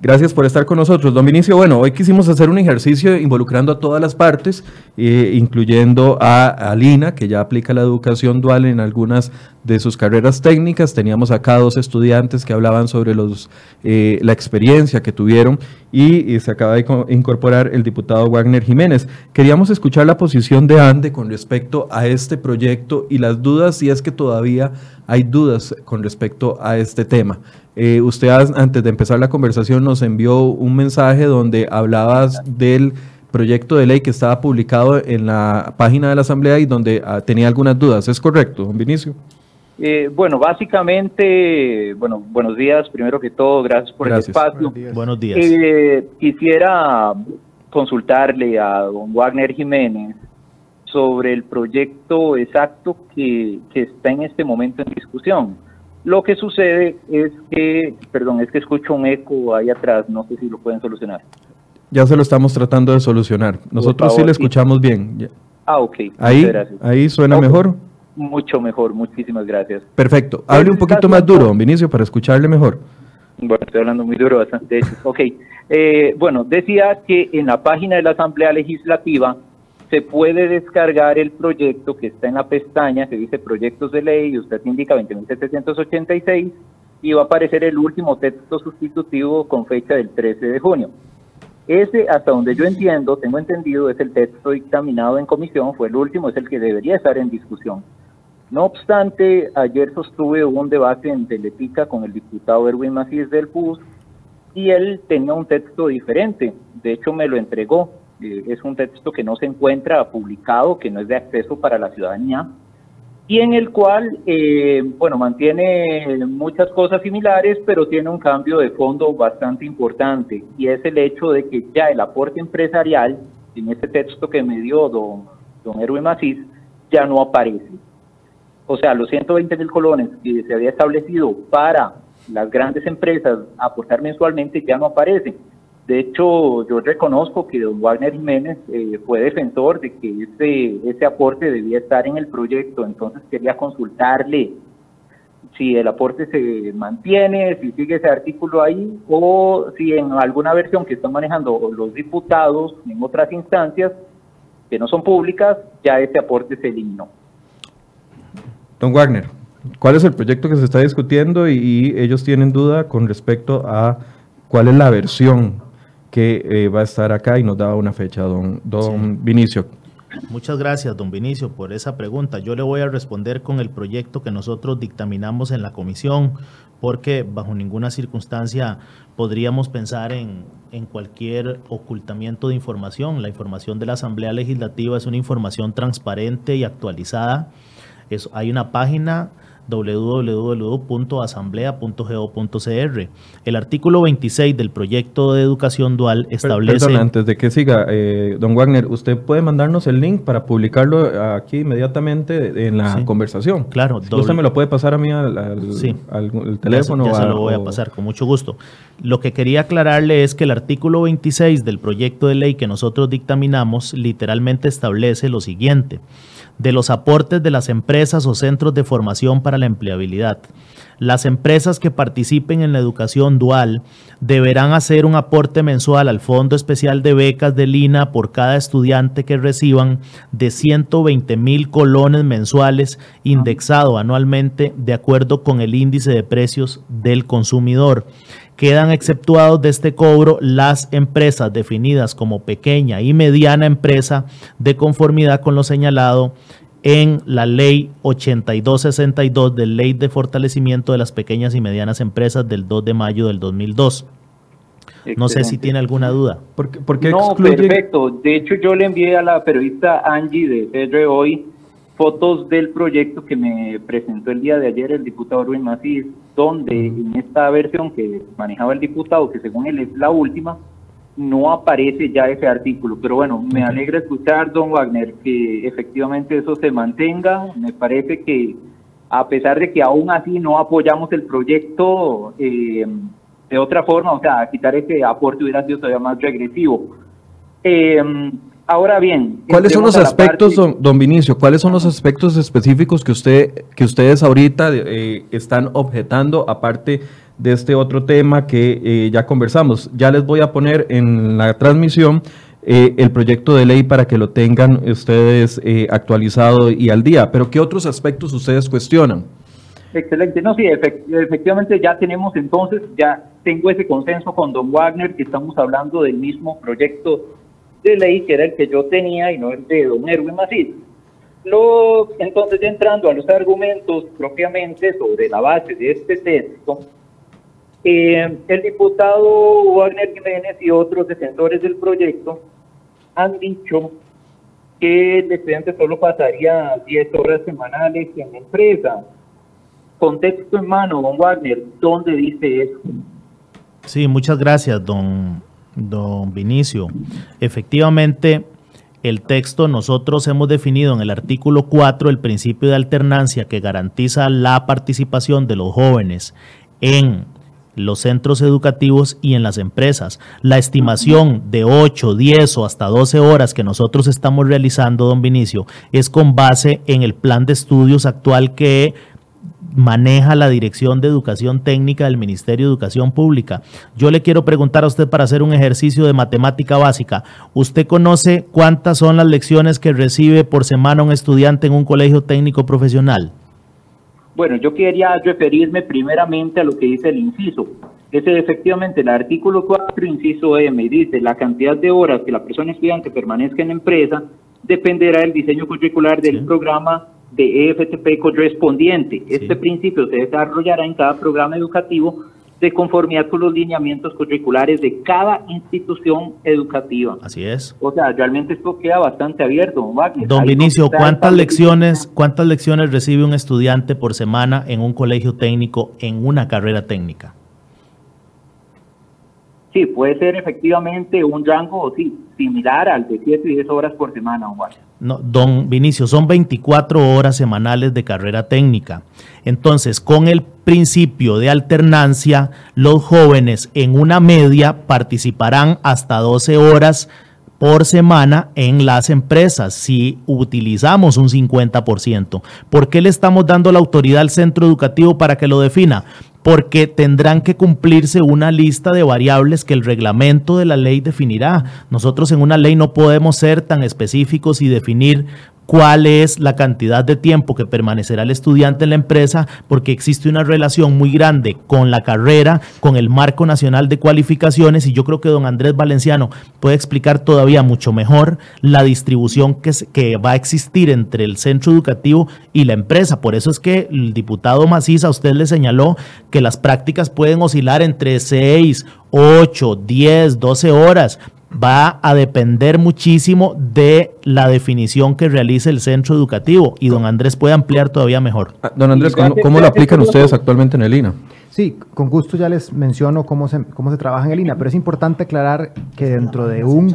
Gracias por estar con nosotros. Don Vinicio, bueno, hoy quisimos hacer un ejercicio involucrando a todas las partes, eh, incluyendo a, a, Lina, que ya aplica la educación dual en algunas de sus carreras técnicas. Teníamos acá dos estudiantes que hablaban sobre los, eh, la experiencia que tuvieron y, y, se acaba de incorporar el diputado Wagner Jiménez. Queríamos escuchar la posición de ANDE con respecto a este proyecto y las dudas, si es que todavía hay dudas con respecto a este tema. Eh, usted antes de empezar la conversación nos envió un mensaje donde hablabas del proyecto de ley que estaba publicado en la página de la Asamblea y donde ah, tenía algunas dudas. ¿Es correcto, don Vinicio?
Eh, bueno, básicamente, bueno, buenos días, primero que todo, gracias por el espacio.
Buenos días.
Eh, quisiera consultarle a don Wagner Jiménez sobre el proyecto exacto que, que está en este momento en discusión. Lo que sucede es que, perdón, es que escucho un eco ahí atrás, no sé si lo pueden solucionar.
Ya se lo estamos tratando de solucionar. Nosotros sí le escuchamos bien.
Ah, ok.
Ahí, ahí suena mejor.
Mucho mejor, muchísimas gracias.
Perfecto. Hable un poquito más duro, don Vinicio, para escucharle mejor.
Bueno, estoy hablando muy duro, bastante. ok. Eh, bueno, decía que en la página de la Asamblea Legislativa se puede descargar el proyecto que está en la pestaña que dice proyectos de ley y usted indica 20.786 y va a aparecer el último texto sustitutivo con fecha del 13 de junio. Ese, hasta donde yo entiendo, tengo entendido, es el texto dictaminado en comisión, fue el último, es el que debería estar en discusión. No obstante, ayer sostuve un debate en Teletica con el diputado Erwin Macías del PUS y él tenía un texto diferente, de hecho me lo entregó, eh, es un texto que no se encuentra publicado, que no es de acceso para la ciudadanía, y en el cual, eh, bueno, mantiene muchas cosas similares, pero tiene un cambio de fondo bastante importante, y es el hecho de que ya el aporte empresarial, en este texto que me dio don, don Erwin Macís, ya no aparece. O sea, los 120 mil colones que se había establecido para las grandes empresas aportar mensualmente ya no aparecen. De hecho, yo reconozco que don Wagner Jiménez eh, fue defensor de que ese, ese aporte debía estar en el proyecto, entonces quería consultarle si el aporte se mantiene, si sigue ese artículo ahí, o si en alguna versión que están manejando los diputados en otras instancias que no son públicas, ya ese aporte se eliminó.
Don Wagner, ¿cuál es el proyecto que se está discutiendo y, ellos tienen duda con respecto a cuál es la versión que eh, va a estar acá y nos da una fecha, don, don Vinicio.
Muchas gracias, don Vinicio, por esa pregunta. Yo le voy a responder con el proyecto que nosotros dictaminamos en la comisión, porque bajo ninguna circunstancia podríamos pensar en, en cualquier ocultamiento de información. La información de la Asamblea Legislativa es una información transparente y actualizada. Es, hay una página www.asamblea.go.cr. El artículo 26 del proyecto de educación dual establece...
Perdón, antes de que siga, eh, don Wagner, ¿usted puede mandarnos el link para publicarlo aquí inmediatamente en la conversación?
Claro.
¿Usted me lo puede pasar a mí al, teléfono?
Ya, se, lo voy a pasar, con mucho gusto. Lo que quería aclararle es que el artículo 26 del proyecto de ley que nosotros dictaminamos literalmente establece lo siguiente de los aportes de las empresas o centros de formación para la empleabilidad. Las empresas que participen en la educación dual deberán hacer un aporte mensual al Fondo Especial de Becas de Lina por cada estudiante que reciban de 120 mil colones mensuales indexado anualmente de acuerdo con el índice de precios del consumidor. Quedan exceptuados de este cobro las empresas definidas como pequeña y mediana empresa de conformidad con lo señalado en la ley 8262 de ley de fortalecimiento de las pequeñas y medianas empresas del 2 de mayo del 2002. No sé si tiene alguna duda.
¿Por qué, por qué
no, perfecto. De hecho, yo le envié a la periodista Angie de CR hoy fotos del proyecto que me presentó el día de ayer el diputado Ruiz Macís, donde en esta versión que manejaba el diputado, que según él es la última, no aparece ya ese artículo. Pero bueno, me alegra escuchar, don Wagner, que efectivamente eso se mantenga. Me parece que a pesar de que aún así no apoyamos el proyecto eh, de otra forma, o sea, quitar ese aporte hubiera sido todavía más regresivo. Eh, ahora bien,
¿Cuáles son los aspectos,
parte-
don, Vinicio, cuáles son los aspectos específicos que usted, que ustedes ahorita eh, están objetando, aparte de este otro tema que eh, ya conversamos? Ya les voy a poner en la transmisión eh, el proyecto de ley para que lo tengan ustedes eh, actualizado y al día. Pero ¿qué otros aspectos ustedes cuestionan?
Excelente, no, sí, efec- efectivamente ya tenemos entonces, ya tengo ese consenso con don Wagner que estamos hablando del mismo proyecto de ley que era el que yo tenía y no el de don Erwin Macís. Lo, entonces, entrando a los argumentos propiamente sobre la base de este texto, eh, el diputado Wagner Jiménez y otros defensores del proyecto han dicho que el estudiante solo pasaría 10 horas semanales en la empresa. Contexto en mano, don Wagner, ¿dónde dice eso?
Sí, muchas gracias, don, don Vinicio. Efectivamente, el texto nosotros hemos definido en el artículo 4 el principio de alternancia que garantiza la participación de los jóvenes en los centros educativos y en las empresas. La estimación de 8, 10 o hasta 12 horas que nosotros estamos realizando, don Vinicio, es con base en el plan de estudios actual que maneja la Dirección de Educación Técnica del Ministerio de Educación Pública. Yo le quiero preguntar a usted para hacer un ejercicio de matemática básica. ¿Usted conoce cuántas son las lecciones que recibe por semana un estudiante en un colegio técnico profesional?
Bueno, yo quería referirme primeramente a lo que dice el inciso. Ese efectivamente el artículo 4, inciso M, dice la cantidad de horas que la persona estudiante permanezca en la empresa dependerá del diseño curricular del
Sí.
programa de EFTP correspondiente. Este principio se desarrollará en cada programa educativo de conformidad con los lineamientos curriculares de cada institución educativa.
Así es.
O sea, realmente esto queda bastante abierto, don.
Don Vinicio, ¿cuántas lecciones, ¿cuántas lecciones recibe un estudiante por semana en un colegio técnico en una carrera técnica?
Sí, puede ser efectivamente un rango sí, similar al de 7 y 10 horas por semana.
No, don Vinicio, son 24 horas semanales de carrera técnica. Entonces, con el principio de alternancia, los jóvenes en una media participarán hasta 12 horas por semana en las empresas si utilizamos un 50%. ¿Por qué le estamos dando la autoridad al centro educativo para que lo defina? Porque tendrán que cumplirse una lista de variables que el reglamento de la ley definirá. Nosotros en una ley no podemos ser tan específicos y definir cuál es la cantidad de tiempo que permanecerá el estudiante en la empresa, porque existe una relación muy grande con la carrera, con el marco nacional de cualificaciones, y yo creo que don Andrés Valenciano puede explicar todavía mucho mejor la distribución que, va a existir entre el centro educativo y la empresa. Por eso es que el diputado Macís a usted le señaló que las prácticas pueden oscilar entre 6, 8, 10, 12 horas va a depender muchísimo de la definición que realice el centro educativo y don Andrés puede ampliar todavía mejor.
Ah, Don Andrés, ¿cómo, lo aplican ustedes actualmente en el INA?
Sí, con gusto ya les menciono cómo se, cómo se trabaja en el INA, pero es importante aclarar que dentro de un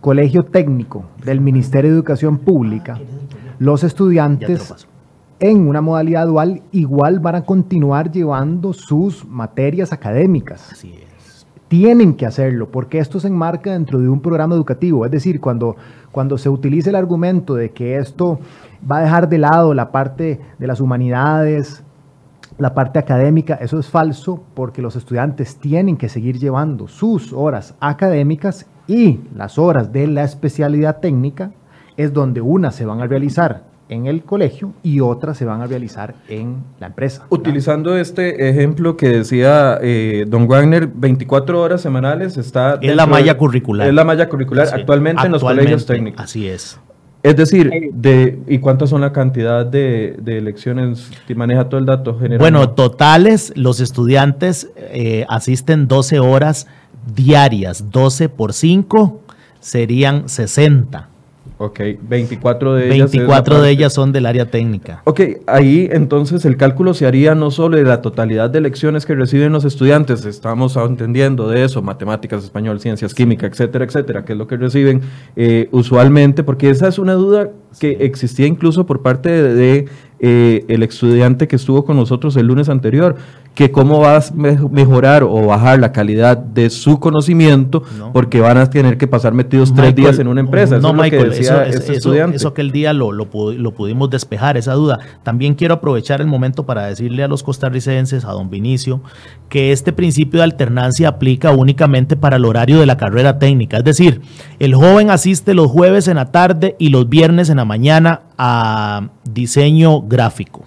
colegio técnico del Ministerio de Educación Pública, los estudiantes en una modalidad dual igual van a continuar llevando sus materias académicas.
Así es.
Tienen que hacerlo porque esto se enmarca dentro de un programa educativo. Es decir, cuando, cuando se utiliza el argumento de que esto va a dejar de lado la parte de las humanidades, la parte académica, eso es falso porque los estudiantes tienen que seguir llevando sus horas académicas y las horas de la especialidad técnica es donde unas se van a realizar en el colegio y otras se van a realizar en la empresa.
Utilizando este ejemplo que decía eh, Don Wagner, 24 horas semanales está...
Es la malla
de-
curricular.
Es la malla curricular
Sí,
actualmente, en los colegios técnicos.
Así es.
Es decir, de, ¿y cuántas son la cantidad de, de lecciones? ¿Te maneja todo el dato general?
Bueno, totales, los estudiantes eh, asisten 12 horas diarias, 12 por 5, serían 60.
Ok, 24 de ellas.
24 de ellas son del área técnica.
Ok, ahí entonces el cálculo se haría no solo de la totalidad de lecciones que reciben los estudiantes, estamos entendiendo de eso, matemáticas, español, ciencias, química, etcétera, etcétera, que es lo que reciben eh, usualmente, porque esa es una duda que existía incluso por parte de, eh, el estudiante que estuvo con nosotros el lunes anterior que cómo vas a mejorar o bajar la calidad de su conocimiento porque van a tener que pasar metidos tres días en una empresa.
No, Michael, eso, este estudiante. eso, aquel día lo, lo, pudimos despejar, esa duda. También quiero aprovechar el momento para decirle a los costarricenses, a don Vinicio, que este principio de alternancia aplica únicamente para el horario de la carrera técnica. Es decir, el joven asiste los jueves en la tarde y los viernes en la mañana a diseño gráfico.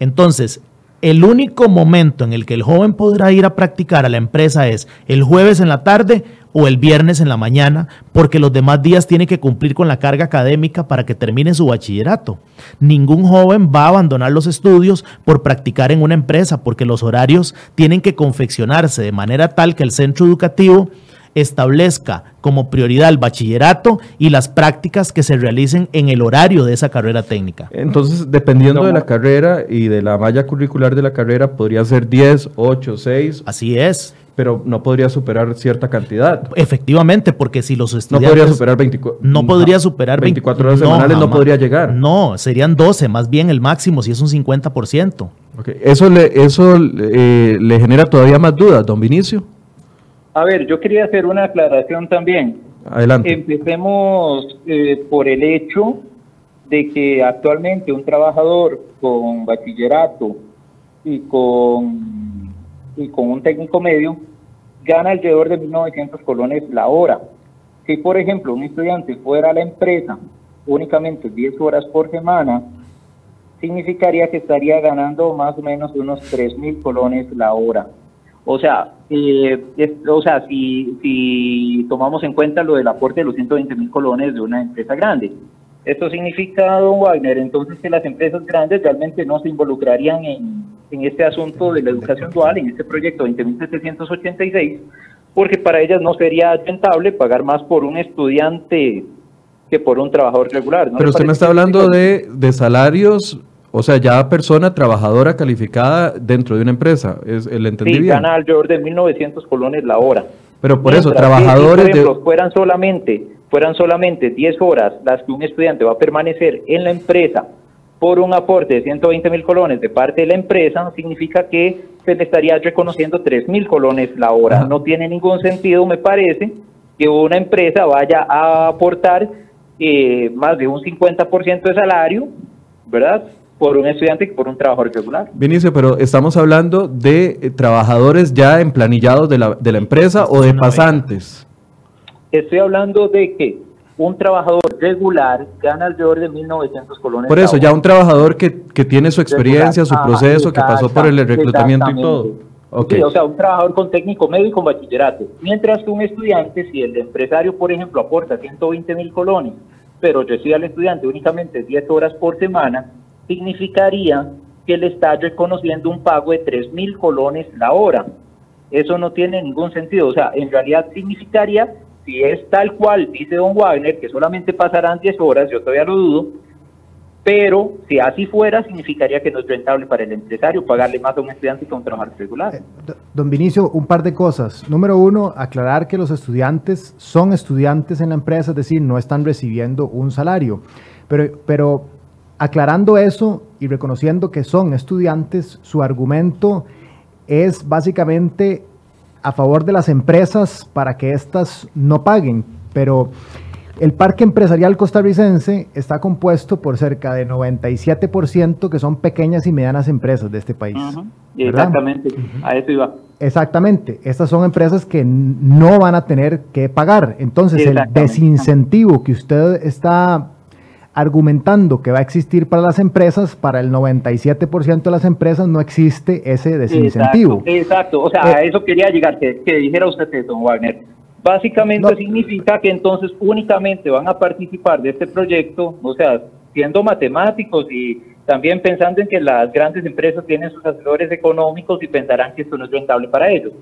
Entonces, el único momento en el que el joven podrá ir a practicar a la empresa es el jueves en la tarde o el viernes en la mañana, porque los demás días tiene que cumplir con la carga académica para que termine su bachillerato. Ningún joven va a abandonar los estudios por practicar en una empresa, porque los horarios tienen que confeccionarse de manera tal que el centro educativo establezca como prioridad el bachillerato y las prácticas que se realicen en el horario de esa carrera técnica.
Entonces, dependiendo de la carrera y de la malla curricular de la carrera, podría ser 10, 8, 6.
Así es
pero no podría superar cierta cantidad.
Efectivamente, porque si los estudiantes...
No podría superar 24...
No podría superar
24 horas semanales, no, podría llegar.
No, serían 12, más bien el máximo si es un 50%.
Okay. ¿Eso, le, eso eh, le genera todavía más dudas, don Vinicio?
A ver, yo quería hacer una aclaración también.
Adelante.
Empecemos eh, por el hecho de que actualmente un trabajador con bachillerato y con, y con un técnico medio gana alrededor de 1.900 colones la hora. Si, por ejemplo, un estudiante fuera a la empresa únicamente 10 horas por semana, significaría que estaría ganando más o menos unos 3.000 colones la hora. O sea, eh, o sea si, si tomamos en cuenta lo del aporte de los 120 mil colones de una empresa grande. Esto significa, don Wagner, entonces que las empresas grandes realmente no se involucrarían en, en este asunto de la educación dual, en este proyecto 20.786, porque para ellas no sería rentable pagar más por un estudiante que por un trabajador regular.
Pero usted me está hablando de, de salarios o sea, ya persona trabajadora calificada dentro de una empresa, es el entendí
sí, gana alrededor de 1.900 colones la hora.
Pero por eso, trabajadores...
Si, fueran solamente, fueran solamente 10 horas las que un estudiante va a permanecer en la empresa por un aporte de 120 mil colones de parte de la empresa, significa que se le estaría reconociendo 3 mil colones la hora. No tiene ningún sentido, me parece, que una empresa vaya a aportar eh, más de un 50% de salario, ¿verdad? Por un estudiante que por un trabajador regular.
Vinicio, pero estamos hablando de eh, trabajadores ya emplanillados de la, de la empresa o de pasantes.
Estoy hablando de que un trabajador regular gana alrededor de 1.900 colones.
Por eso, ya un trabajador que, que tiene su experiencia, su proceso, que pasó por el reclutamiento y todo.
Okay. o sea, un trabajador con técnico medio y con bachillerato. Mientras que un estudiante, si el empresario, por ejemplo, aporta 120 mil colones, pero recibe al estudiante únicamente 10 horas por semana, significaría que le está reconociendo un pago de 3 mil colones la hora. Eso no tiene ningún sentido. O sea, en realidad significaría, si es tal cual dice don Wagner, que solamente pasarán 10 horas, yo todavía lo dudo, pero si así fuera, significaría que no es rentable para el empresario pagarle más a un estudiante que a un trabajador regular. Eh,
don Vinicio, un par de cosas. Número uno, aclarar que los estudiantes son estudiantes en la empresa, es decir, no están recibiendo un salario. Pero, pero Aclarando eso y reconociendo que son estudiantes, su argumento es básicamente a favor de las empresas para que éstas no paguen, pero el parque empresarial costarricense está compuesto por cerca de 97% que son pequeñas y medianas empresas de este país.
Exactamente, a eso iba.
Exactamente, estas son empresas que no van a tener que pagar. Entonces, el desincentivo que usted está argumentando que va a existir para las empresas, para el 97% de las empresas no existe ese desincentivo.
Exacto, o sea, a eh, eso quería llegar, que, dijera usted don Wagner. Básicamente significa que entonces únicamente van a participar de este proyecto, o sea, siendo matemáticos y también pensando en que las grandes empresas tienen sus asesores económicos y pensarán que esto no es rentable para ellos.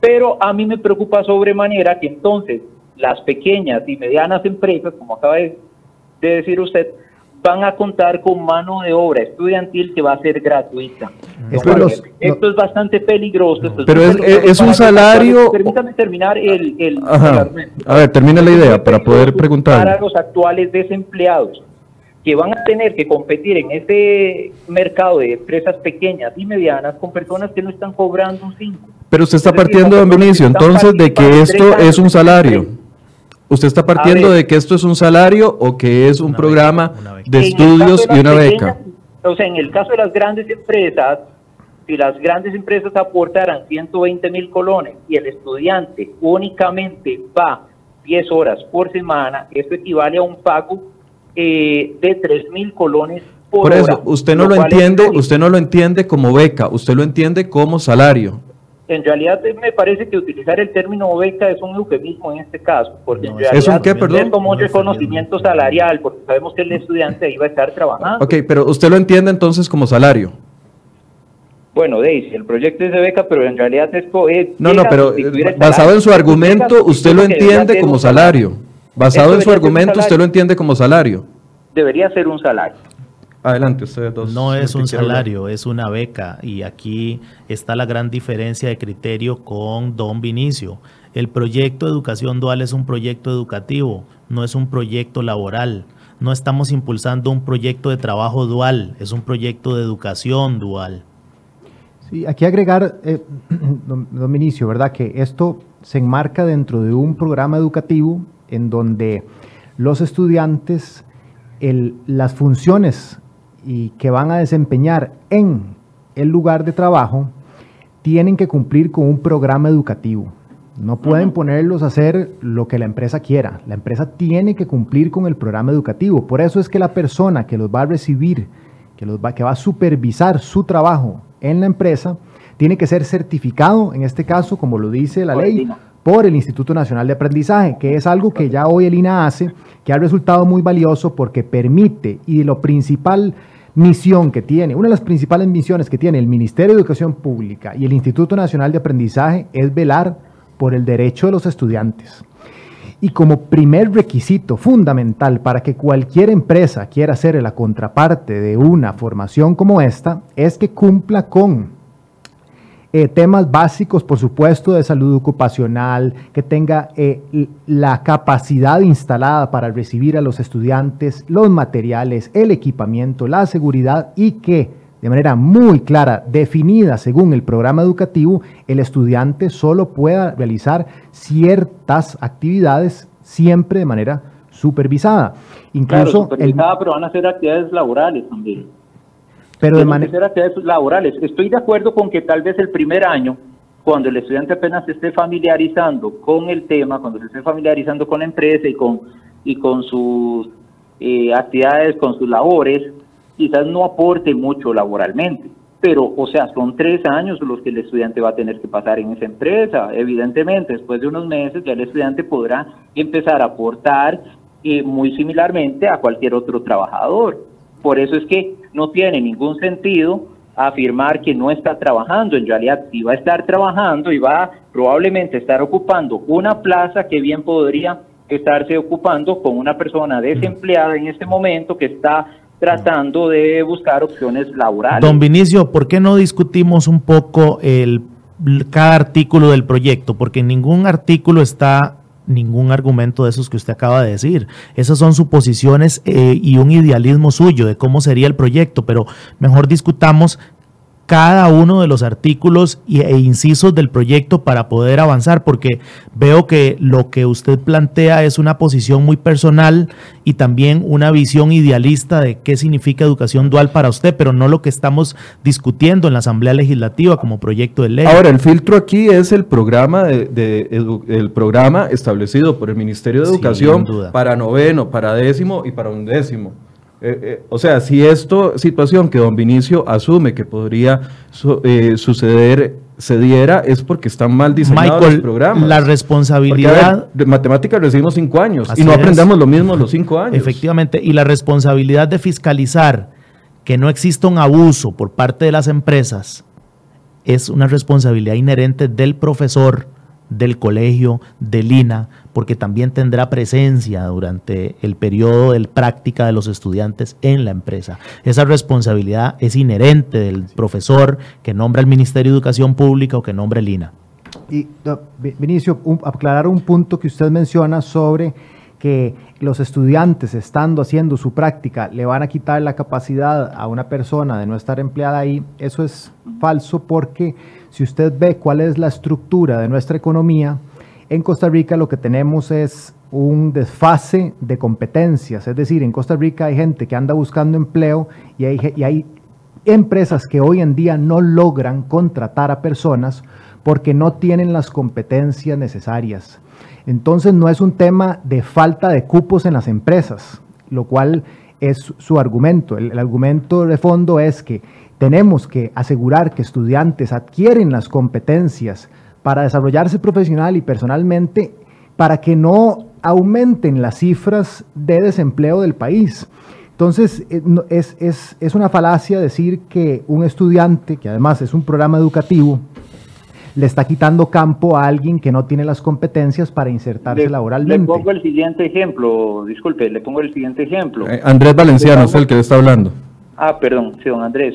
Pero a mí me preocupa sobremanera que entonces las pequeñas y medianas empresas, como acaba de decir usted, van a contar con mano de obra estudiantil que va a ser gratuita. esto es bastante peligroso.
pero es, un salario...
permítame terminar el... el,
a ver, termina la idea para poder preguntar.
Para los actuales desempleados que van a tener que competir en este mercado de empresas pequeñas y medianas con personas que no están cobrando un 5.
Pero usted está partiendo, don Benicio, entonces de que esto es un salario. ¿Usted está partiendo de que esto es un salario o que es un programa de estudios y una beca?
O sea, en el caso de las grandes empresas, si las grandes empresas aportaran 120 mil colones y el estudiante únicamente va 10 horas por semana, eso equivale a un pago eh, de 3 mil colones por, por eso,
usted no lo entiende, usted no lo entiende como beca, usted lo entiende como salario
en realidad me parece que utilizar el término beca es un eufemismo en este caso, porque en realidad
¿Es un qué, perdón?
es como un reconocimiento salarial, porque sabemos que el estudiante iba a estar trabajando.
Ok, pero usted lo entiende entonces como salario.
Bueno, Daisy, el proyecto es de beca, pero en realidad esto es...
No, no, pero basado en su argumento, usted lo entiende como salario. Basado en su argumento, usted lo entiende como salario.
Debería ser un salario.
Adelante, ustedes dos.
No es un salario, es una beca. Y aquí está la gran diferencia de criterio con Don Vinicio. El proyecto de educación dual es un proyecto educativo, no es un proyecto laboral. No estamos impulsando un proyecto de trabajo dual, es un proyecto de educación dual.
Sí, aquí agregar, eh, don, Vinicio, ¿verdad? Que esto se enmarca dentro de un programa educativo en donde los estudiantes, el, las funciones y que van a desempeñar en el lugar de trabajo tienen que cumplir con un programa educativo. No pueden ponerlos a hacer lo que la empresa quiera. La empresa tiene que cumplir con el programa educativo. Por eso es que la persona que los va a recibir, que, los va, que va a supervisar su trabajo en la empresa, tiene que ser certificado, en este caso, como lo dice la ley, por el Instituto Nacional de Aprendizaje, que es algo que ya hoy el INA hace, que ha resultado muy valioso porque permite, y lo principal misión que tiene, una de las principales misiones que tiene el Ministerio de Educación Pública y el Instituto Nacional de Aprendizaje es velar por el derecho de los estudiantes. Y como primer requisito fundamental para que cualquier empresa quiera ser la contraparte de una formación como esta, es que cumpla con eh, temas básicos, por supuesto, de salud ocupacional, que tenga eh, la capacidad instalada para recibir a los estudiantes, los materiales, el equipamiento, la seguridad y que de manera muy clara, definida según el programa educativo, el estudiante solo pueda realizar ciertas actividades siempre de manera supervisada.
Incluso supervisada, pero van a ser actividades laborales también. Pero de manera actividades laborales. Estoy de acuerdo con que tal vez el primer año, cuando el estudiante apenas se esté familiarizando con el tema, cuando se esté familiarizando con la empresa y con, y con sus eh, actividades, con sus labores, quizás no aporte mucho laboralmente. Pero, o sea, son tres años los que el estudiante va a tener que pasar en esa empresa. Evidentemente, después de unos meses ya el estudiante podrá empezar a aportar eh, muy similarmente a cualquier otro trabajador. Por eso es que no tiene ningún sentido afirmar que no está trabajando. En realidad, sí va a estar trabajando y va a probablemente estar ocupando una plaza que bien podría estarse ocupando con una persona desempleada en este momento que está tratando de buscar opciones laborales.
Don Vinicio, ¿por qué no discutimos un poco el cada artículo del proyecto? Porque en ningún artículo está ningún argumento de esos que usted acaba de decir. Esas son suposiciones eh, y un idealismo suyo de cómo sería el proyecto, pero mejor discutamos cada uno de los artículos e incisos del proyecto para poder avanzar, porque veo que lo que usted plantea es una posición muy personal y también una visión idealista de qué significa educación dual para usted, pero no lo que estamos discutiendo en la Asamblea Legislativa como proyecto de ley.
Ahora, el filtro aquí es el programa, de, el programa establecido por el Ministerio de Educación para noveno, para décimo y para undécimo. Eh, eh, o sea, si esta situación que don Vinicio asume que podría eh, suceder se diera es porque están mal diseñados los programas.
La responsabilidad.
de matemáticas recibimos cinco años y no aprendemos lo mismo los cinco años.
Efectivamente, y la responsabilidad de fiscalizar que no exista un abuso por parte de las empresas es una responsabilidad inherente del profesor, del colegio, del INA, porque también tendrá presencia durante el periodo de práctica de los estudiantes en la empresa. Esa responsabilidad es inherente del profesor que nombra el Ministerio de Educación Pública o que nombra el INA.
Y, Vinicio, aclarar un punto que usted menciona sobre que los estudiantes, estando haciendo su práctica, le van a quitar la capacidad a una persona de no estar empleada ahí, eso es falso porque si usted ve cuál es la estructura de nuestra economía, en Costa Rica lo que tenemos es un desfase de competencias, es decir, en Costa Rica hay gente que anda buscando empleo y hay, y hay empresas que hoy en día no logran contratar a personas porque no tienen las competencias necesarias. Entonces no es un tema de falta de cupos en las empresas, lo cual es su argumento. El, argumento de fondo es que tenemos que asegurar que estudiantes adquieren las competencias para desarrollarse profesional y personalmente para que no aumenten las cifras de desempleo del país. Entonces, eh, es, es, es, una falacia decir que un estudiante, que además es un programa educativo, le está quitando campo a alguien que no tiene las competencias para insertarse laboralmente.
Le pongo el siguiente ejemplo, disculpe, le pongo el siguiente ejemplo.
Eh, Andrés Valenciano es el que le está hablando.
Ah, perdón, sí, don Andrés.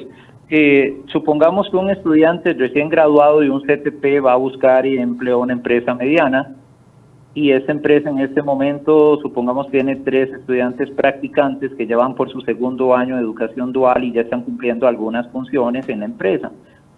Eh, supongamos que un estudiante recién graduado de un CTP va a buscar y empleo una empresa mediana y esa empresa en este momento, supongamos, tiene tres estudiantes practicantes que llevan por su segundo año de educación dual y ya están cumpliendo algunas funciones en la empresa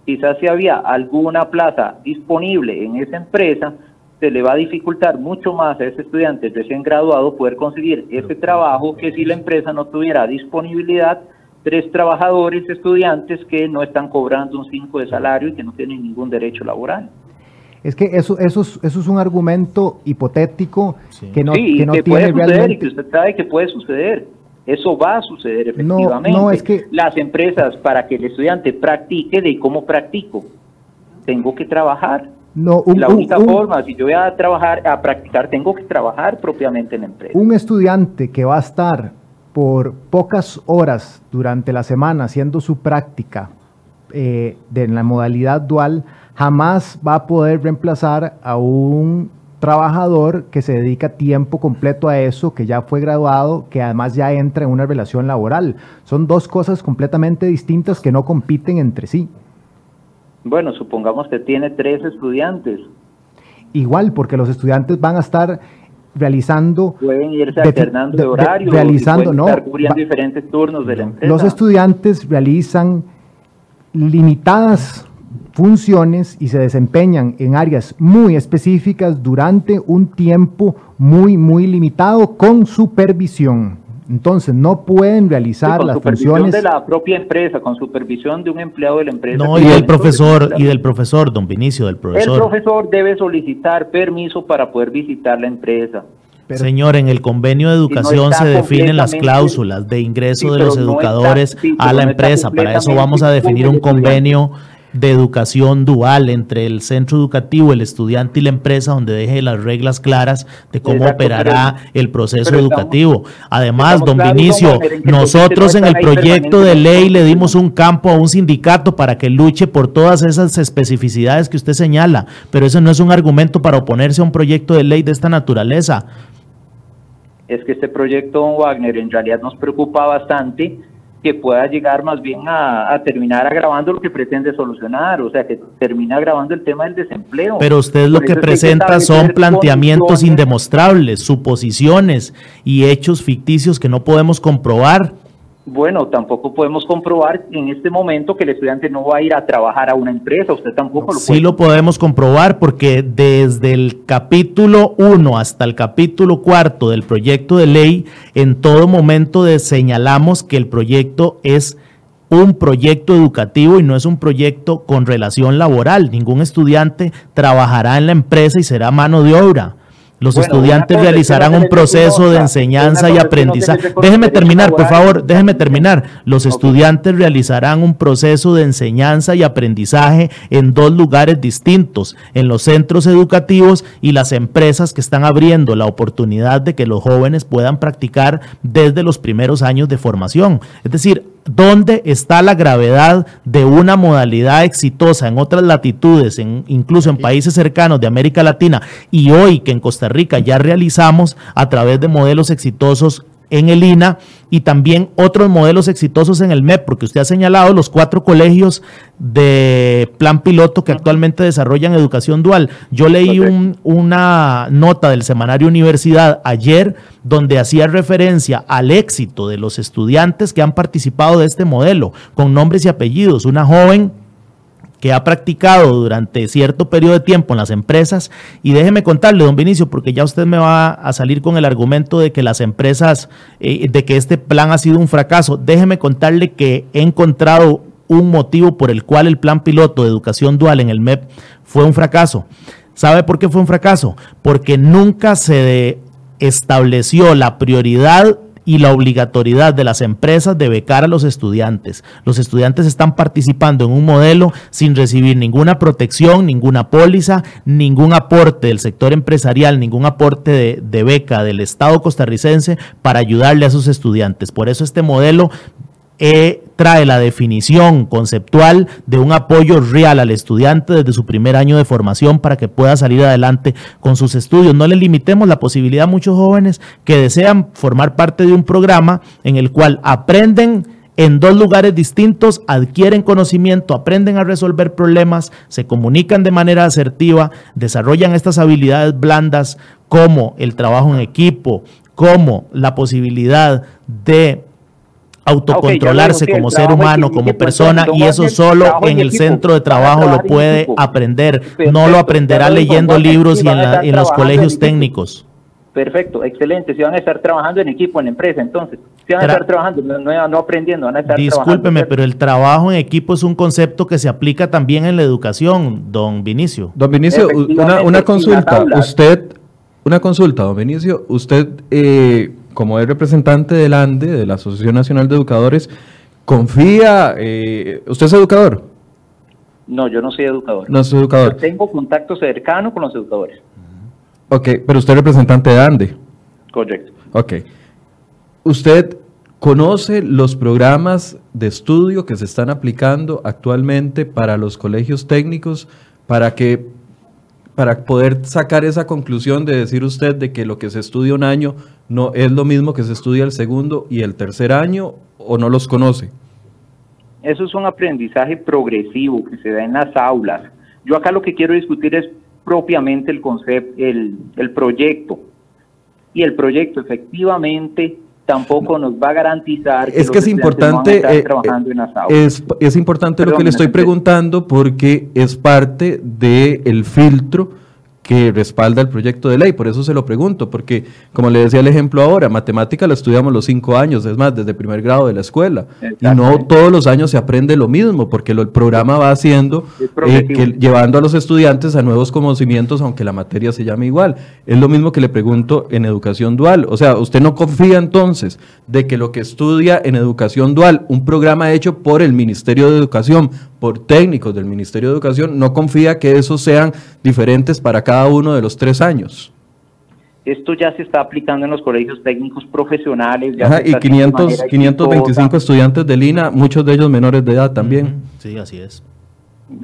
quizás si había alguna plaza disponible en esa empresa, se le va a dificultar mucho más a ese estudiante recién graduado poder conseguir ese trabajo que si la empresa no tuviera disponibilidad tres trabajadores estudiantes que no están cobrando un 5 de salario y que no tienen ningún derecho laboral.
Es que eso, eso, es, eso es un argumento hipotético que no,
que
no
puede suceder y que usted sabe que puede suceder. Eso va a suceder efectivamente. No, es que... Las empresas, para que el estudiante practique, de cómo practico, tengo que trabajar. No, la única forma, si yo voy a trabajar, a practicar, tengo que trabajar propiamente en la empresa.
Un estudiante que va a estar por pocas horas durante la semana haciendo su práctica eh, de la modalidad dual, jamás va a poder reemplazar a un trabajador que se dedica tiempo completo a eso, que ya fue graduado, que además ya entra en una relación laboral. Son dos cosas completamente distintas que no compiten entre sí.
Bueno, supongamos que tiene tres estudiantes.
Igual, porque los estudiantes van a estar realizando
pueden irse alternando de, horario
realizando no
estar cubriendo diferentes turnos de la empresa.
los estudiantes realizan limitadas funciones y se desempeñan en áreas muy específicas durante un tiempo muy, muy limitado con supervisión. Entonces, no pueden realizar las funciones
de la propia empresa, con supervisión de un empleado de la empresa.
No, y del profesor, y del profesor, don Vinicio, del profesor.
El profesor debe solicitar permiso para poder visitar la empresa.
Señor, en el convenio de educación se definen las cláusulas de ingreso de los educadores a la empresa. Para eso vamos a definir un convenio de educación dual entre el centro educativo, el estudiante y la empresa, donde deje las reglas claras de cómo operará el proceso educativo. Además, don Vinicio, nosotros en el proyecto de ley le dimos un campo a un sindicato para que luche por todas esas especificidades que usted señala, pero eso no es un argumento para oponerse a un proyecto de ley de esta naturaleza.
Es que este proyecto, don Wagner, en realidad nos preocupa bastante que pueda llegar más bien a, terminar agravando lo que pretende solucionar, o sea, que termina agravando el tema del desempleo.
Pero usted lo que presenta son planteamientos indemostrables, suposiciones y hechos ficticios que no podemos comprobar.
Bueno, tampoco podemos comprobar en este momento que el estudiante no va a ir a trabajar a una empresa, usted tampoco lo
puede. Sí lo podemos comprobar porque desde el capítulo 1 hasta el capítulo 4 del proyecto de ley, en todo momento señalamos que el proyecto es un proyecto educativo y no es un proyecto con relación laboral. Ningún estudiante trabajará en la empresa y será mano de obra. Los estudiantes realizarán un proceso de enseñanza y aprendizaje. Déjeme terminar, por favor, déjeme terminar. Los estudiantes realizarán un proceso de enseñanza y aprendizaje en dos lugares distintos, en los centros educativos y las empresas que están abriendo la oportunidad de que los jóvenes puedan practicar desde los primeros años de formación. Es decir, ¿Dónde está la gravedad de una modalidad exitosa en otras latitudes, en, incluso en países cercanos de América Latina y hoy que en Costa Rica ya realizamos a través de modelos exitosos en el INA y también otros modelos exitosos en el MEP, porque usted ha señalado los cuatro colegios de plan piloto que actualmente desarrollan educación dual. Yo leí una nota del semanario Universidad ayer donde hacía referencia al éxito de los estudiantes que han participado de este modelo, con nombres y apellidos. Una joven que ha practicado durante cierto periodo de tiempo en las empresas. Y déjeme contarle, don Vinicio, porque ya usted me va a salir con el argumento de que las empresas, eh, de que este plan ha sido un fracaso. Déjeme contarle que he encontrado un motivo por el cual el plan piloto de educación dual en el MEP fue un fracaso. ¿Sabe por qué fue un fracaso? Porque nunca se estableció la prioridad y la obligatoriedad de las empresas de becar a los estudiantes. Los estudiantes están participando en un modelo sin recibir ninguna protección, ninguna póliza, ningún aporte del sector empresarial, ningún aporte de, beca del Estado costarricense para ayudarle a sus estudiantes. Por eso este modelo eh, trae la definición conceptual de un apoyo real al estudiante desde su primer año de formación para que pueda salir adelante con sus estudios. No le limitemos la posibilidad a muchos jóvenes que desean formar parte de un programa en el cual aprenden en dos lugares distintos, adquieren conocimiento, aprenden a resolver problemas, se comunican de manera asertiva, desarrollan estas habilidades blandas como el trabajo en equipo, como la posibilidad de autocontrolarse como ser humano, como persona, y eso solo en el centro de trabajo lo puede aprender, no lo aprenderá leyendo libros y en, los colegios técnicos.
Perfecto, excelente. Si van a estar trabajando en equipo, en empresa, entonces, si van a estar trabajando, no, aprendiendo, van a estar
Discúlpeme, pero el trabajo en equipo es un concepto que se aplica también en la educación, don Vinicio.
Don Vinicio, una, una consulta. Usted, una consulta, don Vinicio, usted... Eh, como es representante del ANDE, de la Asociación Nacional de Educadores, confía, eh, ¿usted es educador?
No, yo no soy educador.
No soy educador.
Yo tengo contacto cercano con los educadores.
Ok, pero usted es representante de ANDE.
Correcto.
Ok. ¿Usted conoce los programas de estudio que se están aplicando actualmente para los colegios técnicos para que para poder sacar esa conclusión de decir usted de que lo que se estudia un año no es lo mismo que se estudia el segundo y el tercer año o no los conoce?
Eso es un aprendizaje progresivo que se da en las aulas. Yo acá lo que quiero discutir es propiamente el concepto, el, el proyecto. Y el proyecto efectivamente tampoco nos va a garantizar
que es que es importante eh, trabajando en las aulas. Es, importante lo que le estoy preguntando porque es parte del el filtro que respalda el proyecto de ley. Por eso se lo pregunto, porque como le decía el ejemplo ahora, matemática la estudiamos los cinco años, es más, desde primer grado de la escuela. Y no todos los años se aprende lo mismo, porque el programa va haciendo, eh, que, llevando a los estudiantes a nuevos conocimientos, aunque la materia se llame igual. Es lo mismo que le pregunto en educación dual. O sea, ¿usted no confía entonces de que lo que estudia en educación dual, un programa hecho por el Ministerio de Educación, por técnicos del Ministerio de Educación, no confía que esos sean diferentes para cada uno de los tres años.
Esto ya se está aplicando en los colegios técnicos profesionales.
y 500, 525 estudiantes de Lina, muchos de ellos menores de edad también.
Sí, así es.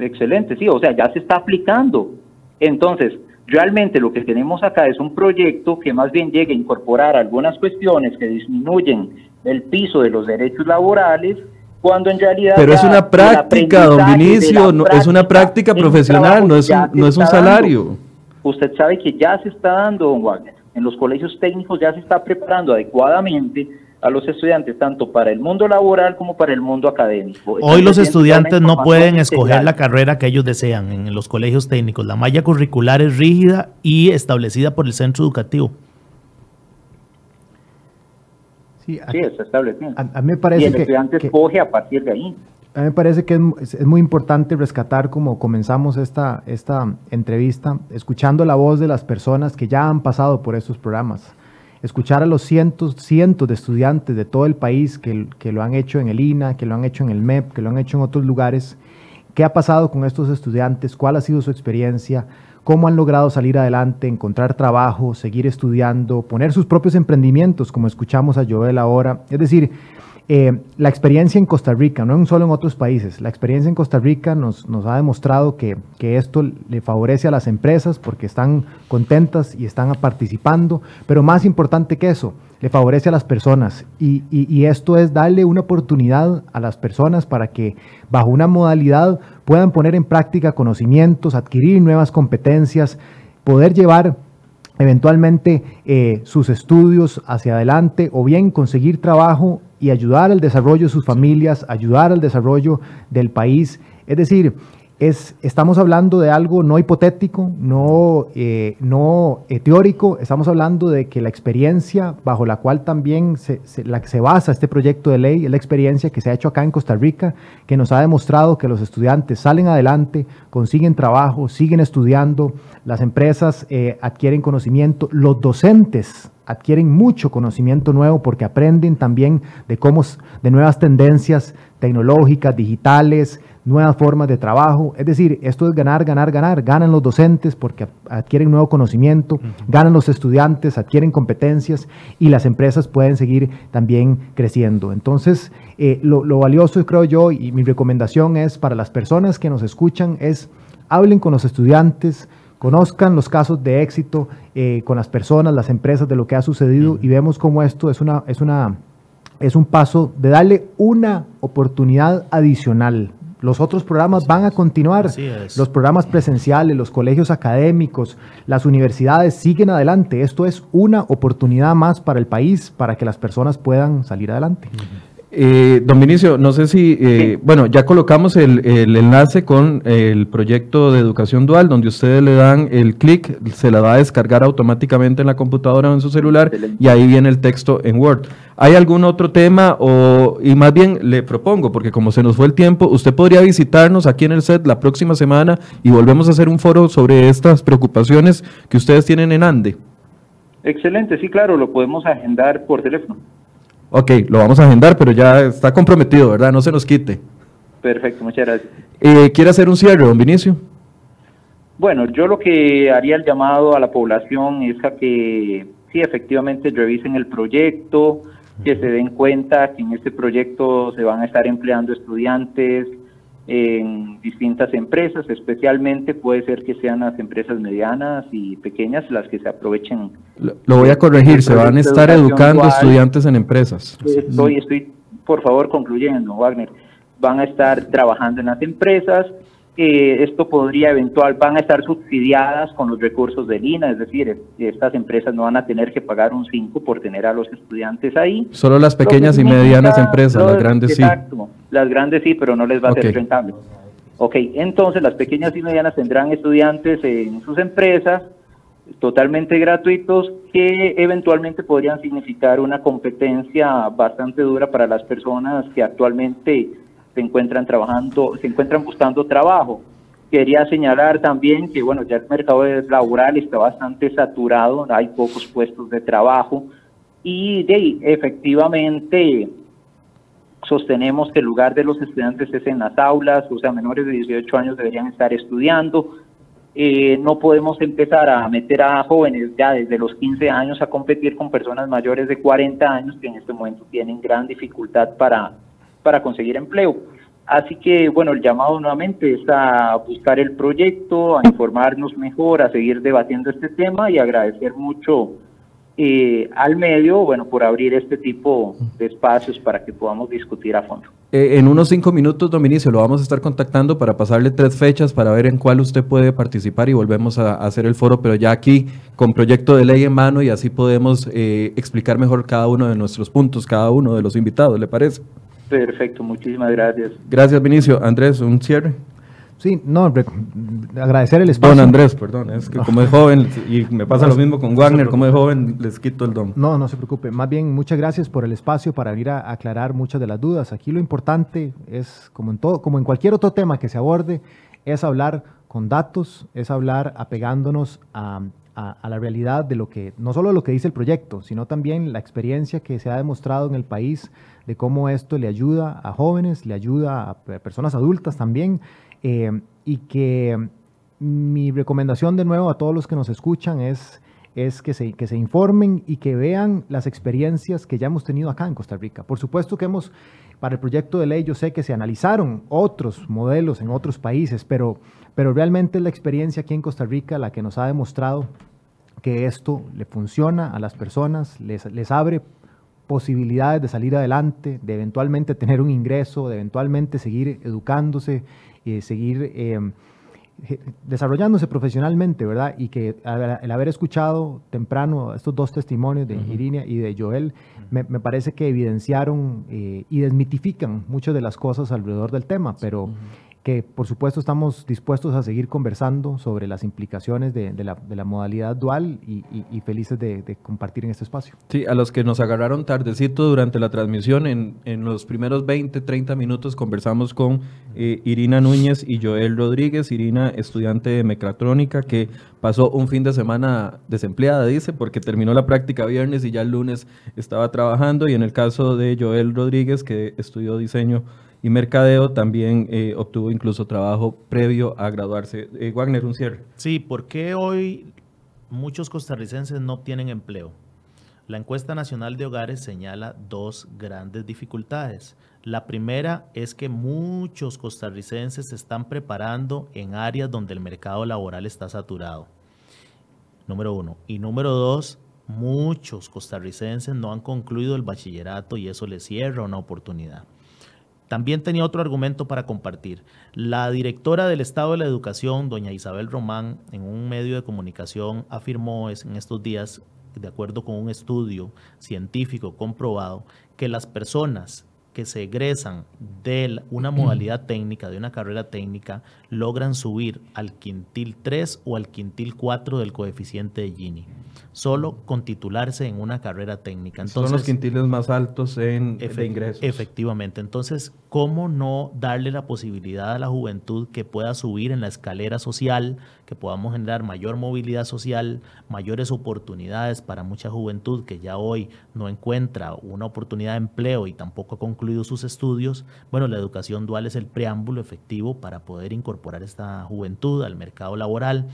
Excelente, sí, o sea, ya se está aplicando. Entonces, realmente lo que tenemos acá es un proyecto que más bien llegue a incorporar algunas cuestiones que disminuyen el piso de los derechos laborales cuando en realidad...
Pero es una práctica, don Vinicio, no, es una práctica profesional, no es un, no es un salario.
Usted sabe que ya se está dando, don Wagner, en los colegios técnicos ya se está preparando adecuadamente a los estudiantes, tanto para el mundo laboral como para el mundo académico.
Hoy los estudiantes no pueden escoger la carrera que ellos desean en los colegios técnicos. La malla curricular es rígida y establecida por el centro educativo.
Sí, está establecido.
A, mí me parece
y el estudiante escoge a partir de ahí.
A mí me parece que es, muy importante rescatar como comenzamos esta, esta entrevista, escuchando la voz de las personas que ya han pasado por estos programas, escuchar a los cientos, cientos de estudiantes de todo el país que, que lo han hecho en el INA, que lo han hecho en el MEP, que lo han hecho en otros lugares, qué ha pasado con estos estudiantes, cuál ha sido su experiencia, cómo han logrado salir adelante, encontrar trabajo, seguir estudiando, poner sus propios emprendimientos, como escuchamos a Joel ahora. Es decir, eh, la experiencia en Costa Rica, no solo en otros países, la experiencia en Costa Rica nos, nos ha demostrado que, que, esto le favorece a las empresas porque están contentas y están participando, pero más importante que eso, le favorece a las personas. Y, y esto es darle una oportunidad a las personas para que bajo una modalidad puedan poner en práctica conocimientos, adquirir nuevas competencias, poder llevar eventualmente eh, sus estudios hacia adelante o bien conseguir trabajo y ayudar al desarrollo de sus familias, ayudar al desarrollo del país. Es decir, es, estamos hablando de algo no hipotético, no, eh, no eh, teórico, estamos hablando de que la experiencia bajo la cual también se, la, se basa este proyecto de ley es la experiencia que se ha hecho acá en Costa Rica, que nos ha demostrado que los estudiantes salen adelante, consiguen trabajo, siguen estudiando, las empresas eh, adquieren conocimiento, los docentes adquieren mucho conocimiento nuevo porque aprenden también de cómo de nuevas tendencias tecnológicas, digitales, nuevas formas de trabajo. Es decir, esto es ganar, ganar, ganar. Ganan los docentes porque adquieren nuevo conocimiento, uh -huh. ganan los estudiantes, adquieren competencias y las empresas pueden seguir también creciendo. Entonces, eh, lo, lo valioso, creo yo, y mi recomendación es para las personas que nos escuchan, es hablen con los estudiantes, conozcan los casos de éxito eh, con las personas, las empresas, de lo que ha sucedido y vemos cómo esto es, una, es, una, es un paso de darle una oportunidad adicional. Los otros programas van a continuar, los programas presenciales, los colegios académicos, las universidades siguen adelante. Esto es una oportunidad más para el país, para que las personas puedan salir adelante. Uh -huh.
Eh, don Vinicio, no sé si, eh, bueno, ya colocamos el, el, enlace con el proyecto de educación dual, donde ustedes le dan el clic, se la va a descargar automáticamente en la computadora o en su celular y ahí viene el texto en Word. ¿Hay algún otro tema o, y más bien le propongo, porque como se nos fue el tiempo, usted podría visitarnos aquí en el set la próxima semana y volvemos a hacer un foro sobre estas preocupaciones que ustedes tienen en ANDE?
Excelente, sí, claro, lo podemos agendar por teléfono.
Ok, lo vamos a agendar, pero ya está comprometido, ¿verdad? No se nos quite.
Perfecto, muchas gracias.
Eh, ¿Quiere hacer un cierre, don Vinicio?
Bueno, yo lo que haría el llamado a la población es a que sí, efectivamente revisen el proyecto, que se den cuenta que en este proyecto se van a estar empleando estudiantes en distintas empresas, especialmente puede ser que sean las empresas medianas y pequeñas las que se aprovechen.
Lo, lo voy a corregir, se van a estar educando dual. estudiantes en empresas.
Estoy, estoy, por favor, concluyendo, Wagner. Van a estar trabajando en las empresas, eh, esto podría eventual, van a estar subsidiadas con los recursos del INA, es decir, estas empresas no van a tener que pagar un 5 por tener a los estudiantes ahí.
Solo las pequeñas y medianas empresas, las grandes sí.
Exacto, las grandes sí, pero no les va a okay. ser rentable. Ok, entonces las pequeñas y medianas tendrán estudiantes en sus empresas totalmente gratuitos que eventualmente podrían significar una competencia bastante dura para las personas que actualmente se encuentran trabajando, se encuentran buscando trabajo. Quería señalar también que, bueno, ya el mercado laboral está bastante saturado, hay pocos puestos de trabajo y efectivamente sostenemos que el lugar de los estudiantes es en las aulas, o sea, menores de 18 años deberían estar estudiando. Eh, no podemos empezar a meter a jóvenes ya desde los 15 años a competir con personas mayores de 40 años que en este momento tienen gran dificultad para para conseguir empleo. Así que, bueno, el llamado nuevamente es a buscar el proyecto, a informarnos mejor, a seguir debatiendo este tema y agradecer mucho eh, al medio, bueno, por abrir este tipo de espacios para que podamos discutir a fondo.
Eh, en unos cinco minutos, Dominicio, lo vamos a estar contactando para pasarle tres fechas para ver en cuál usted puede participar y volvemos a, a hacer el foro, pero ya aquí con proyecto de ley en mano y así podemos eh, explicar mejor cada uno de nuestros puntos, cada uno de los invitados, ¿le parece?
Perfecto, muchísimas gracias.
Gracias, Vinicio. Andrés, un cierre.
Sí, no, agradecer el espacio.
Don Andrés, perdón, es que como es joven, y me pasa lo mismo con Wagner, como es joven, les quito el don.
No, no se preocupe. Más bien, muchas gracias por el espacio para venir a aclarar muchas de las dudas. Aquí lo importante es, como en, todo, como en cualquier otro tema que se aborde, es hablar con datos, es hablar apegándonos a, a, a, la realidad de lo que, no solo lo que dice el proyecto, sino también la experiencia que se ha demostrado en el país de cómo esto le ayuda a jóvenes, le ayuda a personas adultas también, eh, y que mi recomendación de nuevo a todos los que nos escuchan es es que se, que se informen y que vean las experiencias que ya hemos tenido acá en Costa Rica. Por supuesto que hemos, para el proyecto de ley, yo sé que se analizaron otros modelos en otros países, pero, pero realmente es la experiencia aquí en Costa Rica la que nos ha demostrado que esto le funciona a las personas, les, les abre posibilidades de salir adelante, de eventualmente tener un ingreso, de eventualmente seguir educándose, y seguir eh, desarrollándose profesionalmente, ¿verdad? Y que el haber escuchado temprano estos dos testimonios de Irina y de Joel, me, parece que evidenciaron eh, y desmitifican muchas de las cosas alrededor del tema, pero que por supuesto estamos dispuestos a seguir conversando sobre las implicaciones de, la, modalidad dual y, felices de, compartir en este espacio.
Sí, a los que nos agarraron tardecito durante la transmisión, en, los primeros 20, 30 minutos conversamos con eh, Irina Núñez y Joel Rodríguez, Irina estudiante de mecatrónica que pasó un fin de semana desempleada, dice, porque terminó la práctica viernes y ya el lunes estaba trabajando, y en el caso de Joel Rodríguez que estudió diseño y mercadeo también eh, obtuvo incluso trabajo previo a graduarse. Eh, Wagner, un cierre.
Sí, ¿por qué hoy muchos costarricenses no tienen empleo? La encuesta nacional de hogares señala dos grandes dificultades. La primera es que muchos costarricenses se están preparando en áreas donde el mercado laboral está saturado. Número uno. Y número dos, muchos costarricenses no han concluido el bachillerato y eso les cierra una oportunidad. También tenía otro argumento para compartir. La directora del Estado de la Educación, doña Isabel Román, en un medio de comunicación afirmó en estos días, de acuerdo con un estudio científico comprobado, que las personas que se egresan de una modalidad técnica, de una carrera técnica, logran subir al quintil 3 o al quintil 4 del coeficiente de Gini solo con titularse en una carrera técnica.
Entonces, Son los quintiles más altos en ingresos.
Efectivamente. Entonces, ¿cómo no darle la posibilidad a la juventud que pueda subir en la escalera social, que podamos generar mayor movilidad social, mayores oportunidades para mucha juventud que ya hoy no encuentra una oportunidad de empleo y tampoco ha concluido sus estudios? Bueno, la educación dual es el preámbulo efectivo para poder incorporar esta juventud al mercado laboral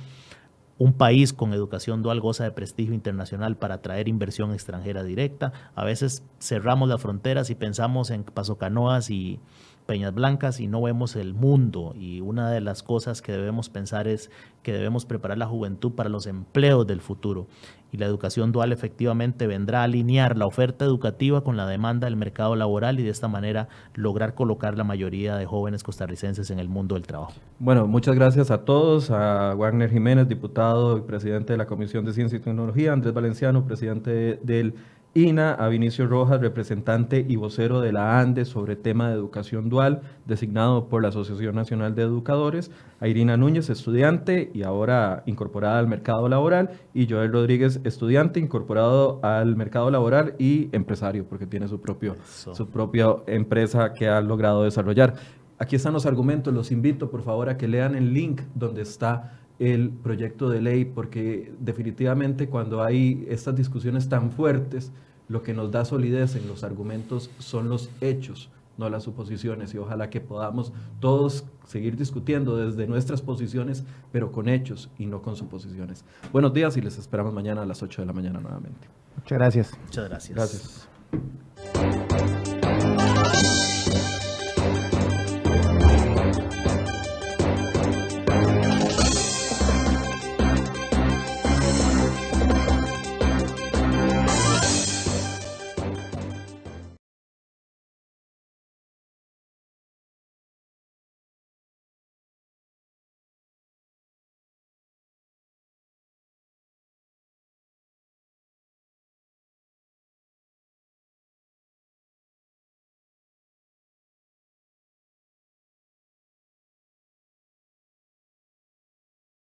un país con educación dual goza de prestigio internacional para atraer inversión extranjera directa. A veces cerramos las fronteras y pensamos en Pasocanoas y Peñas Blancas y no vemos el mundo. Y una de las cosas que debemos pensar es que debemos preparar la juventud para los empleos del futuro. Y la educación dual efectivamente vendrá a alinear la oferta educativa con la demanda del mercado laboral y de esta manera lograr colocar la mayoría de jóvenes costarricenses en el mundo del trabajo.
Bueno, muchas gracias a todos, a Wagner Jiménez, diputado y presidente de la Comisión de Ciencia y Tecnología, Andrés Valenciano, presidente del INA, a Vinicio Rojas, representante y vocero de la ANDE sobre tema de educación dual, designado por la Asociación Nacional de Educadores, a Irina Núñez, estudiante y ahora incorporada al mercado laboral, y Joel Rodríguez, estudiante incorporado al mercado laboral y empresario, porque tiene su, propio, su propia empresa que ha logrado desarrollar. Aquí están los argumentos, los invito por favor a que lean el link donde está el proyecto de ley, porque definitivamente cuando hay estas discusiones tan fuertes, lo que nos da solidez en los argumentos son los hechos, no las suposiciones, y ojalá que podamos todos seguir discutiendo desde nuestras posiciones, pero con hechos y no con suposiciones. Buenos días y les esperamos mañana a las 8 de la mañana nuevamente.
Muchas gracias.
Muchas gracias.
Gracias.